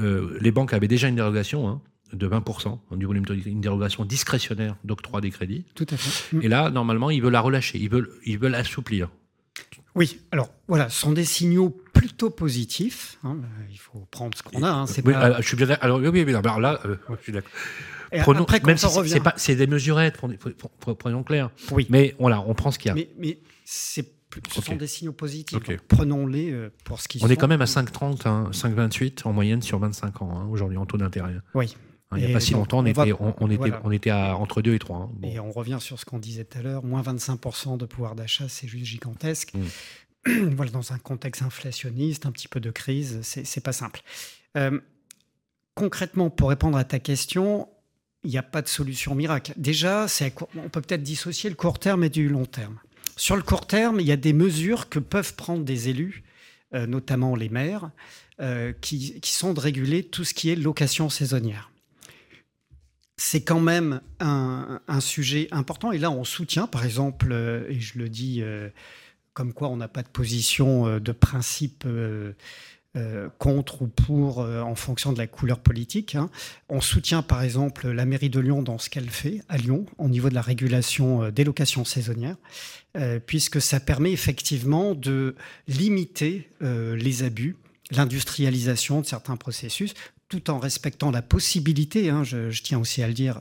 Euh, les banques avaient déjà une dérogation hein, de 20% du volume, une dérogation discrétionnaire d'octroi des crédits. Tout à fait. Mm. Et là, normalement, ils veulent la relâcher, ils veulent, ils veulent assouplir. Oui, alors voilà, ce sont des signaux plutôt positifs. hein, il faut prendre ce qu'on a. hein, Oui, pas- euh, je suis bien d'accord. Alors, oui, oui, alors là, euh, je suis d'accord. Prenons- après, quand même on si c'est- pas- c'est des mesurettes, prenons- clair. oui, Mais voilà, on prend ce qu'il y a. mais, mais c'est ce sont des signaux positifs. Prenons-les euh, pour ce qu'ils on sont. est quand même à 5,30, hein, 5,28 en moyenne sur 25 ans hein, aujourd'hui en taux d'intérêt. Oui. Hein, Il n'y a pas si longtemps, on, on va- était, on, on était, voilà. on était à entre 2 et 3. hein. Bon. Et on revient sur ce qu'on disait tout à l'heure, moins 25% de pouvoir d'achat, c'est juste gigantesque. voilà, dans un contexte inflationniste, un petit peu de crise, c'est pas simple. Euh, concrètement, pour répondre à ta question, il n'y a pas de solution miracle. Déjà, court- on peut peut-être dissocier le court terme et du long terme. Sur le court terme, il y a des mesures que peuvent prendre des élus, euh, notamment les maires, euh, qui, qui sont de réguler tout ce qui est location saisonnière c'est quand même un, un sujet important. Et là, on soutient, par exemple, euh, et je le dis comme quoi on n'a pas de position de principe euh, contre ou pour euh, en fonction de la couleur politique. hein. On soutient, par exemple, la mairie de Lyon dans ce qu'elle fait à Lyon au niveau de la régulation euh, des locations saisonnières, puisque ça permet effectivement de limiter les abus l'industrialisation de certains processus, tout en respectant la possibilité, hein, je, je tiens aussi à le dire,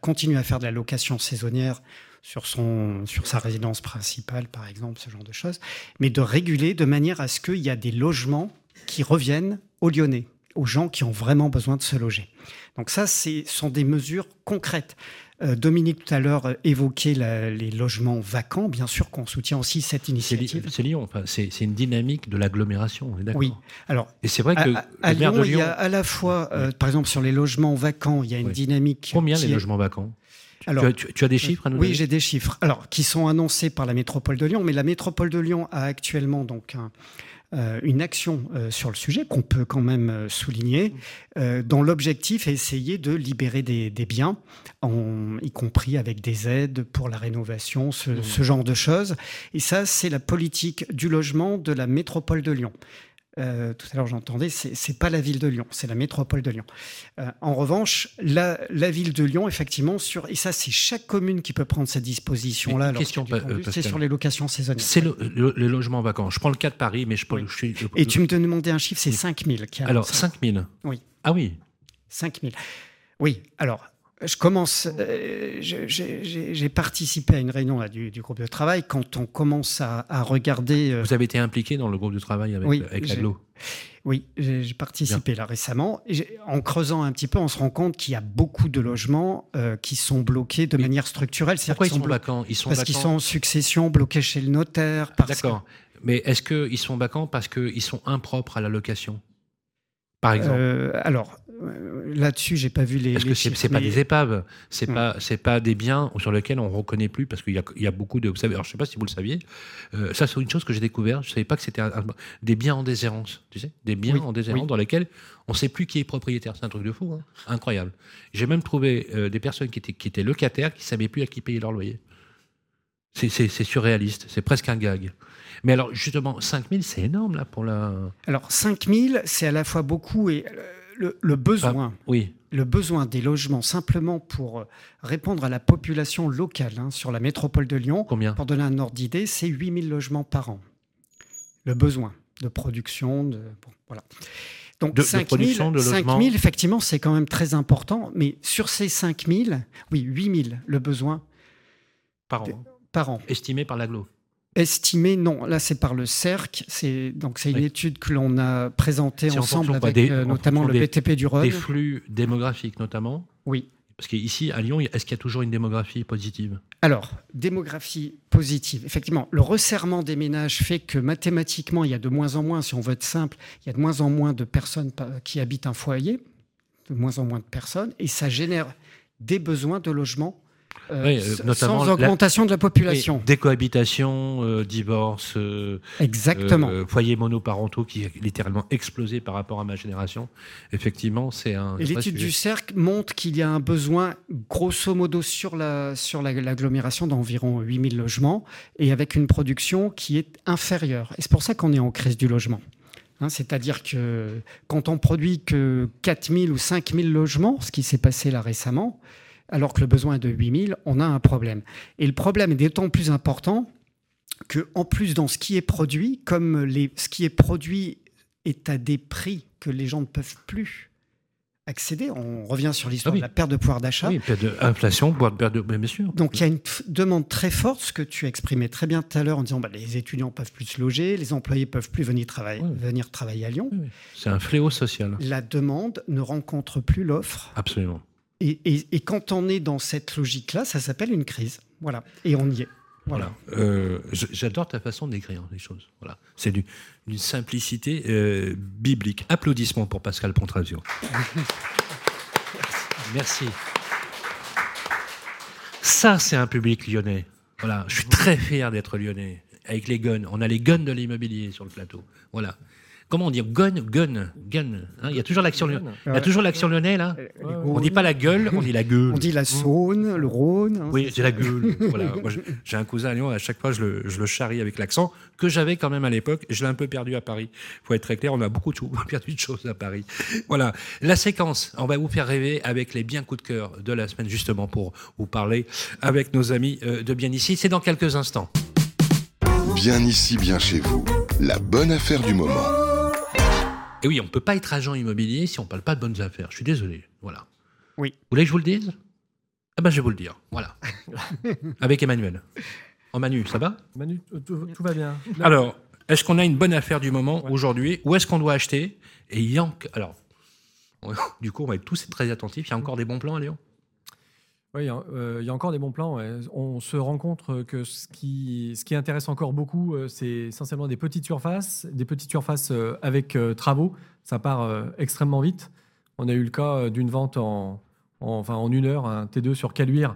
continuer à faire de la location saisonnière sur, son, sur sa résidence principale, par exemple, ce genre de choses, mais de réguler de manière à ce qu'il y a des logements qui reviennent aux Lyonnais, aux gens qui ont vraiment besoin de se loger. Donc ça, ce sont des mesures concrètes. Euh, Dominique tout à l'heure euh, évoquait la- les logements vacants. Bien sûr qu'on soutient aussi cette initiative. c'est Lyon, enfin, c'est une dynamique de l'agglomération, on est d'accord Oui. Alors, Et c'est vrai que à, à- Lyon, il y a à la fois, euh, par exemple, sur les logements vacants, il y a une Oui. dynamique. combien les est- logements vacants? Alors, tu, as, tu- tu as des chiffres à nous oui, j'ai des chiffres. Alors, qui sont annoncés par la métropole de Lyon, mais la métropole de Lyon a actuellement donc un, une action euh, sur le sujet qu'on peut quand même euh, souligner, euh, dont l'objectif est essayer de libérer des, des biens, en- y compris avec des aides pour la rénovation, ce, Mmh. ce genre de choses. Et ça, c'est la politique du logement de la métropole de Lyon. Euh, tout à l'heure, j'entendais, c'est pas la ville de Lyon, c'est la métropole de Lyon. Euh, en revanche, la, la ville de Lyon, effectivement, sur et ça, c'est chaque commune qui peut prendre cette disposition-là. Euh, c'est sur les locations saisonnières. C'est le, le- le logement vacant. Je prends le cas de Paris, mais je, peux- Oui. je suis. Et tu me demandais un chiffre, c'est 5000. qui Alors, avancent. 5000 Oui. Ah oui. 5000. Oui, alors, je commence. euh, J'ai participé à une réunion là, du, du groupe de travail. Quand on commence à, à regarder. euh, Vous avez été impliqué dans le groupe de travail avec, Oui, avec l'aglo Oui, j'ai participé là récemment. En creusant un petit peu, on se rend compte qu'il y a beaucoup de logements euh, qui sont bloqués de Mais manière structurelle. Pourquoi ils qu'ils sont blo- vacants? Ils sont Parce qu'ils sont en succession, bloqués chez le notaire. parce que- D'accord. Mais est-ce qu'ils sont vacants parce qu'ils sont impropres à la location? Par exemple Euh, alors, euh, là-dessus, j'ai pas vu les. Les que c'est chiffres, c'est pas mais- des épaves C'est Hmm. pas c'est pas des biens sur lesquels on reconnaît plus parce qu'il y a, il y a beaucoup de vous savez alors je sais pas si vous le saviez euh, ça c'est une chose que j'ai découvert je savais pas que c'était un- des biens en déshérence tu sais des biens Oui, en déshérence oui. dans lesquels on sait plus qui est propriétaire c'est un truc de fou hein. incroyable j'ai même trouvé euh, des personnes qui étaient qui étaient locataires qui savaient plus à qui payer leur loyer c'est c'est- c'est surréaliste c'est presque un gag mais alors justement 5000 c'est énorme là pour la Alors, 5000, c'est à la fois beaucoup et euh, le, le besoin. oui le besoin des logements simplement pour euh, répondre à la population locale hein, sur la métropole de Lyon, combien pour donner un ordre d'idée, c'est 8000 logements par an. Le besoin de production, de, bon, voilà. Donc De- de 5000, production, de logements. 5000, effectivement, c'est quand même très important, mais sur ces 5000, oui, 8000, le besoin par an par an. estimé par l'aglo Estimé, non, là c'est par le CERC, c'est donc c'est une Oui. étude que l'on a présentée ensemble quoi, avec des- euh, en notamment le des- BTP du Rhône. des flux démographiques notamment Oui. Parce qu'ici, à Lyon, est-ce qu'il y a toujours une démographie positive? Alors, démographie positive. Effectivement, le resserrement des ménages fait que mathématiquement, il y a de moins en moins, si on veut être simple, il y a de moins en moins de personnes qui habitent un foyer, de moins en moins de personnes, et ça génère des besoins de logement euh, Oui, euh, notamment sans la- augmentation de la population. Décohabitation, euh, divorce, euh, Exactement. foyers monoparentaux qui a littéralement explosé par rapport à ma génération. Effectivement, c'est un. Et l'étude du CERC montre qu'il y a un besoin, grosso modo, sur la sur la- l'agglomération d'environ 8000 logements et avec une production qui est inférieure. Et c'est pour ça qu'on est en crise du logement. Hein, C'est-à-dire que quand on produit que 4000 ou 5000 logements, ce qui s'est passé là récemment, alors que le besoin est de 8000, on a un problème. Et le problème est d'autant plus important que, en plus, dans ce qui est produit, comme les, ce qui est produit est à des prix que les gens ne peuvent plus accéder, on revient sur l'histoire Ah oui. de la perte de pouvoir d'achat. Oui, perte de inflation, boire de perte de. Bien sûr. Donc il y a une demande très forte, ce que tu exprimais très bien tout à l'heure en disant bah, les étudiants peuvent plus se loger, les employés peuvent plus venir travailler, venir travailler à Lyon. C'est un fléau social. La demande ne rencontre plus l'offre. Absolument. Et, et- et quand on est dans cette logique-là, ça s'appelle une crise. Voilà. Et on y est. Voilà. Voilà. Euh, J'adore ta façon d'écrire les choses. Voilà. C'est du- d'une simplicité euh, biblique. Applaudissements pour Pascal Pontrazio. Merci. Ça, c'est un public lyonnais. Voilà. Je suis très fier d'être lyonnais. Avec les guns. On a les guns de l'immobilier sur le plateau. Voilà. Comment on dit Gun, gun, gun. Hein, il y a toujours l'action lyonnais. Il y a toujours l'action lyonnais, là. On dit pas la gueule, on dit la gueule. On dit la Saône, le Rhône. hein, Oui, c'est- la gueule. voilà. J'ai un cousin à Lyon, à chaque fois, je le, je le charrie avec l'accent que j'avais quand même à l'époque. Je l'ai un peu perdu à Paris. faut être très clair, on a beaucoup de choses, perdu de choses à Paris. Voilà. La séquence, on va vous faire rêver avec les biens coups de cœur de la semaine, justement, pour vous parler avec nos amis euh, de Bien Ici. C'est dans quelques instants. Bien ici, bien chez vous. La bonne affaire du moment. Et oui, on ne peut pas être agent immobilier si on ne parle pas de bonnes affaires. Je suis désolé. Voilà. Oui. Vous voulez que je vous le dise? Ah ben, je vais vous le dire. Voilà. avec Emmanuel. En Manu, ça va? Manu, tout, tout va bien. Alors, est-ce qu'on a une bonne affaire du moment aujourd'hui? Ou est-ce qu'on doit acheter? Et il y a enc- Alors, du coup, on va être tous très attentifs. Il y a encore des bons plans à Lyon Oui, il y a- euh, il y a encore des bons plans. ouais. On se rend compte que ce qui, ce qui intéresse encore beaucoup, euh, c'est essentiellement des petites surfaces, des petites surfaces euh, avec euh, travaux. Ça part euh, extrêmement vite. On a eu le cas euh, d'une vente en, en- enfin, en une heure, un T2 sur Caluire,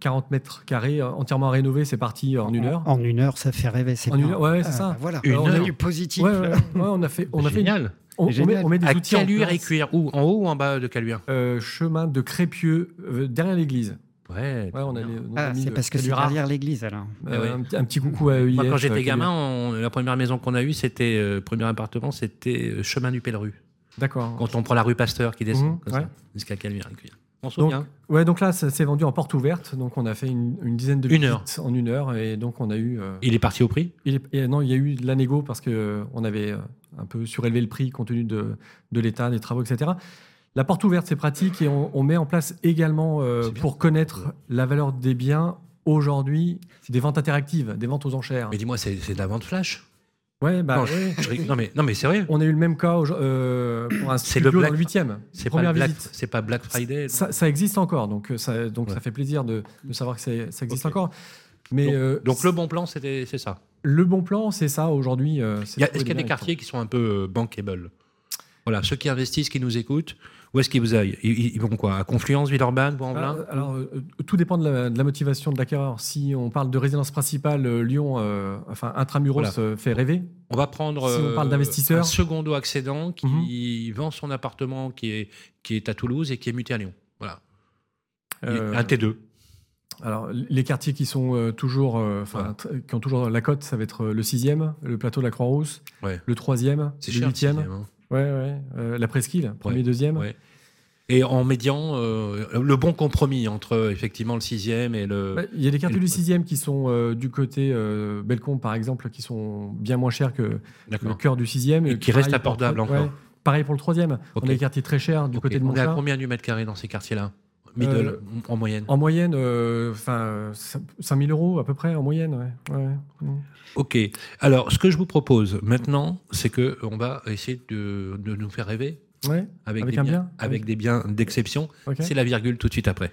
40 mètres carrés euh, entièrement rénové, c'est parti en une heure. En, une heure, ça fait rêver. C'est En bien. une heure, ouais, c'est Ah, ça. bah Voilà, Une on a heure. du positif. Ouais, ouais, ouais, on a fait, on a fait, Génial. On, on met, on met des À outils en Caluire et. Cuire. Où En haut ou en bas de Caluire? Euh, chemin de Crépieux, euh, derrière l'église. Ouais. Ouais, on a, les- on Ah, c'est parce que c'est derrière l'église alors. Euh, ouais. un, petit- un petit coucou à EIF. Moi, quand j'étais gamin, on- la première maison qu'on a eue, c'était euh, premier appartement, c'était euh, chemin du Pelleru. D'accord. Quand on prend la rue Pasteur qui descend comme ouais. ça, jusqu'à Caluire Donc, ouais, donc là, ça s'est vendu en porte ouverte. Donc, on a fait une, une dizaine de Une visites en une heure. Et donc, on a eu. euh, Il est parti au prix? il est- non, il y a eu de la négo parce qu'on avait euh, un peu surélevé le prix compte tenu de, de l'état, des travaux, etc. La porte ouverte, c'est pratique et on, on met en place également, euh, pour connaître la valeur des biens, aujourd'hui, c'est des ventes interactives, des ventes aux enchères. Mais dis-moi, c'est de la vente flash? Ouais, bah, non, ouais. je rig- non, mais, non, mais c'est vrai. On a eu le même cas euh, pour un studio le Black- dans le 8e. C'est pas, Première Black- visite. c'est pas Black Friday. Ça, ça existe encore, donc, euh, ça, donc Ouais. ça fait plaisir de, de savoir que ça existe encore. Mais donc, euh, donc le bon plan, c'est ça. le bon plan, c'est ça aujourd'hui. euh, y a- Est-ce qu'il y a des quartiers qui sont un peu bankable? Voilà, ceux qui investissent, qui nous écoutent, où est-ce qu'ils vous aillent ils, ils vont quoi À Confluence, Villeurbanne, Bois-en-Velin Ah, alors, euh, tout dépend de la, de la motivation de l'acquéreur. Si on parle de résidence principale, euh, Lyon, euh, enfin intramuros, Voilà. euh, fait rêver. On va prendre Si on euh, parle un secondo accédant qui Mhm. vend son appartement qui est, qui est à Toulouse et qui est muté à Lyon. Voilà. Euh, Un T2. alors, les quartiers qui sont euh, toujours, euh, Voilà. qui ont toujours la cote, ça va être euh, le 6e, le plateau de la Croix-Rousse, Ouais. le 3e, C'est le cher. 8e, le sixième, hein. Ouais, ouais, euh, la presqu'île, premier, Ouais. deuxième. Ouais. Et en médian, euh, le bon compromis entre effectivement le sixième et le. Ouais, Il y a des quartiers le- du 6e qui sont euh, du côté euh, Bellecombe, par exemple, qui sont bien moins chers que le cœur du 6e. Et qui restent abordables encore. pareil pour le 3e. Ok. On a des quartiers très chers du côté de On est à combien du mètre carré dans ces quartiers-là? Middle, Euh, en moyenne. En moyenne, euh, enfin, 5000 euros à peu près, en moyenne. Ouais. Ouais. Mm. Ok. Alors, ce que je vous propose maintenant, c'est que on va essayer de, de nous faire rêver Ouais, avec, Avec des biens, bien avec des biens d'exception. ok. C'est la virgule tout de suite après.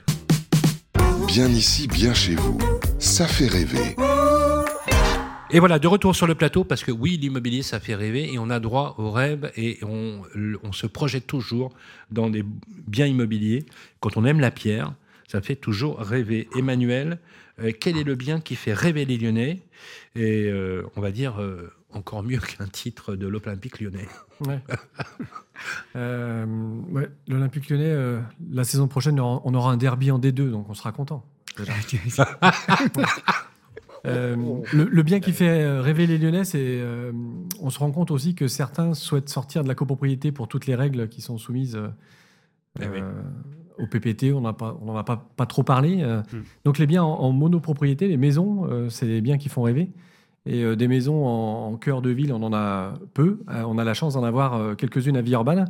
Bien ici, bien chez vous. Ça fait rêver. Et voilà, de retour sur le plateau, parce que oui, l'immobilier, ça fait rêver, et on a droit au rêve, et on, on se projette toujours dans des biens immobiliers. Quand on aime la pierre, ça fait toujours rêver. Emmanuel, euh, quel est le bien qui fait rêver les Lyonnais? Et euh, on va dire euh, encore mieux qu'un titre de l'Olympique lyonnais. Ouais. Ouais, L'Olympique lyonnais, la saison prochaine, on aura un derby en D2, donc on sera content. Euh, le, le bien qui fait euh, rêver les Lyonnais, c'est euh, on se rend compte aussi que certains souhaitent sortir de la copropriété pour toutes les règles qui sont soumises euh, Eh oui. euh, au PPT. On n'en a pas, on en a pas, pas trop parlé. euh. Hmm. Donc les biens en, en monopropriété, les maisons, euh, c'est des biens qui font rêver. Et euh, des maisons en, en cœur de ville, on en a peu. Euh, on a la chance d'en avoir euh, quelques-unes à Villeurbanne.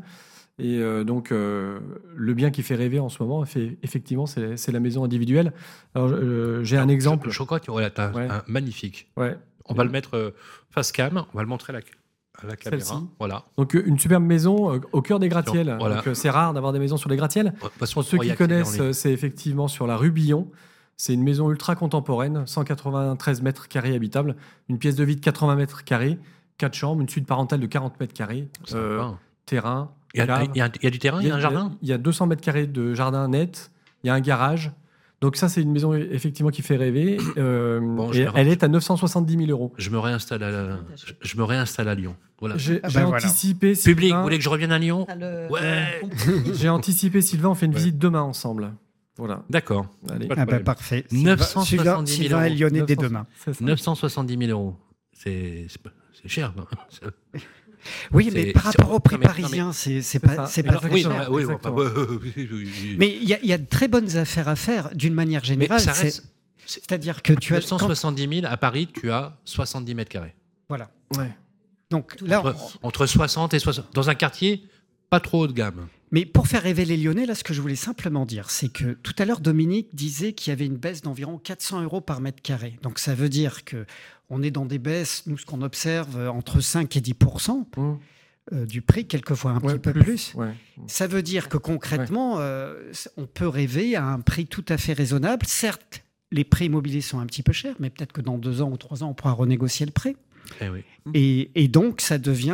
Et euh, donc, euh, le bien qui fait rêver en ce moment, fait, effectivement, c'est la maison individuelle. Alors, euh, j'ai un exemple. Le chocolat, voilà, t'as Ouais. un magnifique. Ouais. On va le mettre face cam, on va le montrer à la, à la caméra. Voilà. Donc, une superbe maison au cœur des gratte-ciels. Voilà. C'est rare d'avoir des maisons sur les gratte-ciels. Ceux qui connaissent, c'est effectivement sur la rue Billon. C'est une maison ultra contemporaine, 193 mètres carrés habitables, une pièce de vie de 80 mètres carrés, quatre chambres, une suite parentale de 40 mètres carrés, euh, terrain. Il, y a, cave. il y a- il y a du terrain, il y a un jardin Il y a 200 mètres carrés de jardin net, il y a un garage. Donc ça, c'est une maison effectivement qui fait rêver. Euh, Bon, et elle est à 970 000 euros. Je me réinstalle à, je, je me réinstalle à Lyon. Voilà. J'ai Ah j'ai ben voilà. anticipé. Public, Sylvain, vous voulez que je revienne à Lyon Ah, le- Ouais. J'ai anticipé Sylvain. On fait une Ouais. visite demain ensemble. Voilà. D'accord. Ah problème. parfait. 970 000 Sylvain, Sylvain est euros. lyonnais dès 900, demain. c'est ça. 970 000 euros. C'est cher. Oui, mais par rapport au prix non, mais- non, mais- parisien, c'est pas, c'est pas Alors, très oui, cher. non, mais- il y, a- il y a de très bonnes affaires à faire d'une manière Mais générale. ça c'est- reste. C'est-à-dire que tu as. quand- 970 000 à Paris, tu as 70 mètres carrés. voilà. Ouais. Donc là, Entre, entre 60 et 60. Dans un quartier pas trop haut de gamme. Mais pour faire rêver les Lyonnais, là, ce que je voulais simplement dire, c'est que tout à l'heure, Dominique disait qu'il y avait une baisse d'environ 400 euros par mètre carré. Donc ça veut dire que on est dans des baisses, nous, ce qu'on observe, euh, entre 5 et 10% Mmh. euh, du prix, quelquefois un Ouais, petit peu plus. Ouais. Ça veut dire que concrètement, euh, on peut rêver à un prix tout à fait raisonnable. Certes, les prix immobiliers sont un petit peu chers, mais peut-être que dans deux ans ou trois ans, on pourra renégocier le prix. Eh oui. Et, et donc, ça devient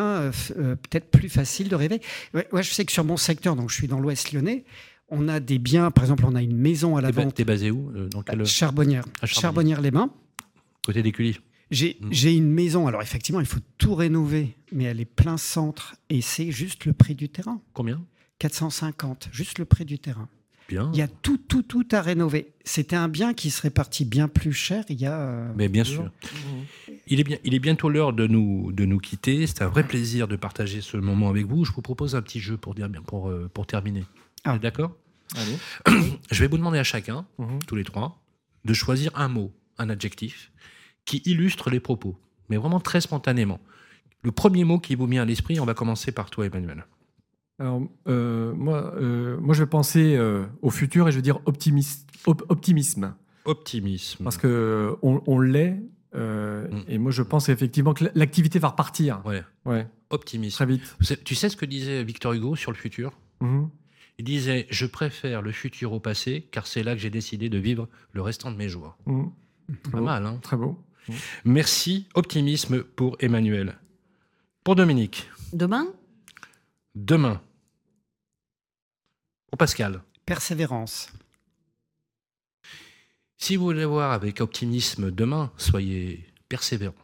euh, peut-être plus facile de rêver. Ouais, je sais que sur mon secteur, donc je suis dans l'Ouest lyonnais, On a des biens, par exemple, on a une maison à la T'es vente. T'es basé où Dans quel... à Charbonnière. Charbonnière-les-Bains. Côté des Culis. J'ai Mm. j'ai une maison, alors effectivement, il faut tout rénover, mais elle est plein centre et c'est juste le prix du terrain. Combien? 450, juste le prix du terrain. Bien. Il y a tout, tout, tout à rénover. C'était un bien qui serait parti bien plus cher il y a. euh, Mais bien sûr. ans. Il est, bien, il est bientôt l'heure de nous, de nous quitter. C'est un vrai plaisir de partager ce moment avec vous. Je vous propose un petit jeu pour, dire, bien- pour, euh, pour terminer. Ah. Vous êtes D'accord? Allez. Je vais vous demander à chacun, Mhm. tous les trois, de choisir un mot, un adjectif, qui illustre les propos, mais vraiment très spontanément. Le premier mot qui vous vient à l'esprit, on va commencer par toi, Emmanuel. Alors, euh, moi, euh, moi, je vais penser euh, au futur et je vais dire optimis- op- optimisme. Optimisme. Parce que on, on l'est. Mm. Et moi, je pense effectivement que l'activité va repartir. Ouais, Ouais, optimisme. très vite. Tu sais ce que disait Victor Hugo sur le futur? Mhm. Il disait Je préfère le futur au passé, car c'est là que j'ai décidé de vivre le restant de mes jours. Mhm. Pas Beau. mal, hein? Très beau. Merci, optimisme pour Emmanuel. Pour Dominique, Demain demain. Pour Pascal, Persévérance. si vous voulez voir avec optimisme demain, soyez persévérant.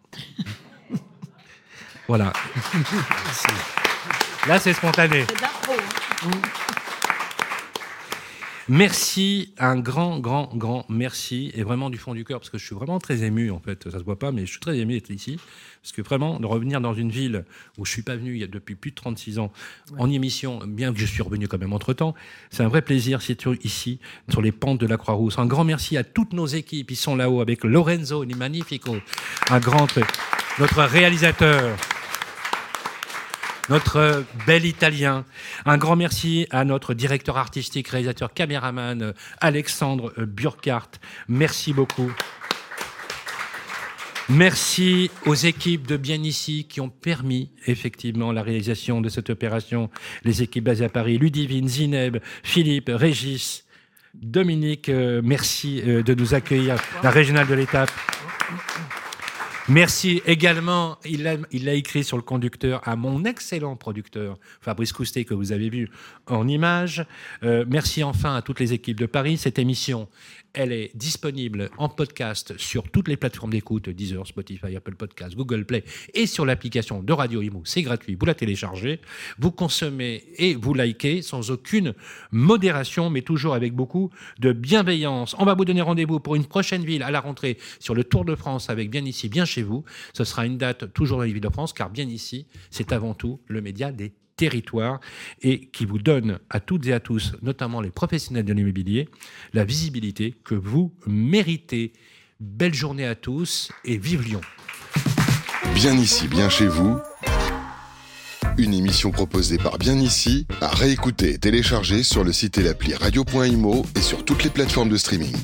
voilà. Là, c'est spontané. Merci, un grand, grand, grand merci, et vraiment du fond du cœur, parce que je suis vraiment très ému, en fait, ça se voit pas, mais je suis très ému d'être ici, parce que vraiment, de revenir dans une ville où je suis pas venu il y a depuis plus de 36 ans, en émission, bien que je suis revenu quand même entre-temps, c'est un vrai plaisir, c'est ici, sur les pentes de la Croix-Rousse. Un grand merci à toutes nos équipes, ils sont là-haut, avec Lorenzo, il est magnifico, un grand, notre réalisateur, notre euh, bel Italien. Un grand merci à notre directeur artistique, réalisateur, caméraman, euh, Alexandre euh, Burkhardt. Merci beaucoup. Merci aux équipes de Bien Ici qui ont permis effectivement la réalisation de cette opération. Les équipes basées à Paris, Ludivine, Zineb, Philippe, Régis, Dominique, merci de nous accueillir, la régionale de l'étape. Merci également, il l'a écrit sur le conducteur, à mon excellent producteur, Fabrice Coustet, que vous avez vu en image. Euh, merci enfin à toutes les équipes de Paris. Cette émission, elle est disponible en podcast sur toutes les plateformes d'écoute, Deezer, Spotify, Apple Podcasts, Google Play et sur l'application de Radio Imo. C'est gratuit, vous la téléchargez, vous consommez et vous likez sans aucune modération, mais toujours avec beaucoup de bienveillance. On va vous donner rendez-vous pour une prochaine ville à la rentrée sur le Tour de France avec Bien Ici, Bien Chez vous. Ce sera une date toujours dans les villes de France, car Bien Ici, c'est avant tout le média des territoires et qui vous donne à toutes et à tous, notamment les professionnels de l'immobilier, la visibilité que vous méritez. Belle journée à tous et vive Lyon. Bien ici, bien chez vous. Une émission proposée par Bien ici, à réécouter et télécharger sur le site et l'appli radio.imo et sur toutes les plateformes de streaming.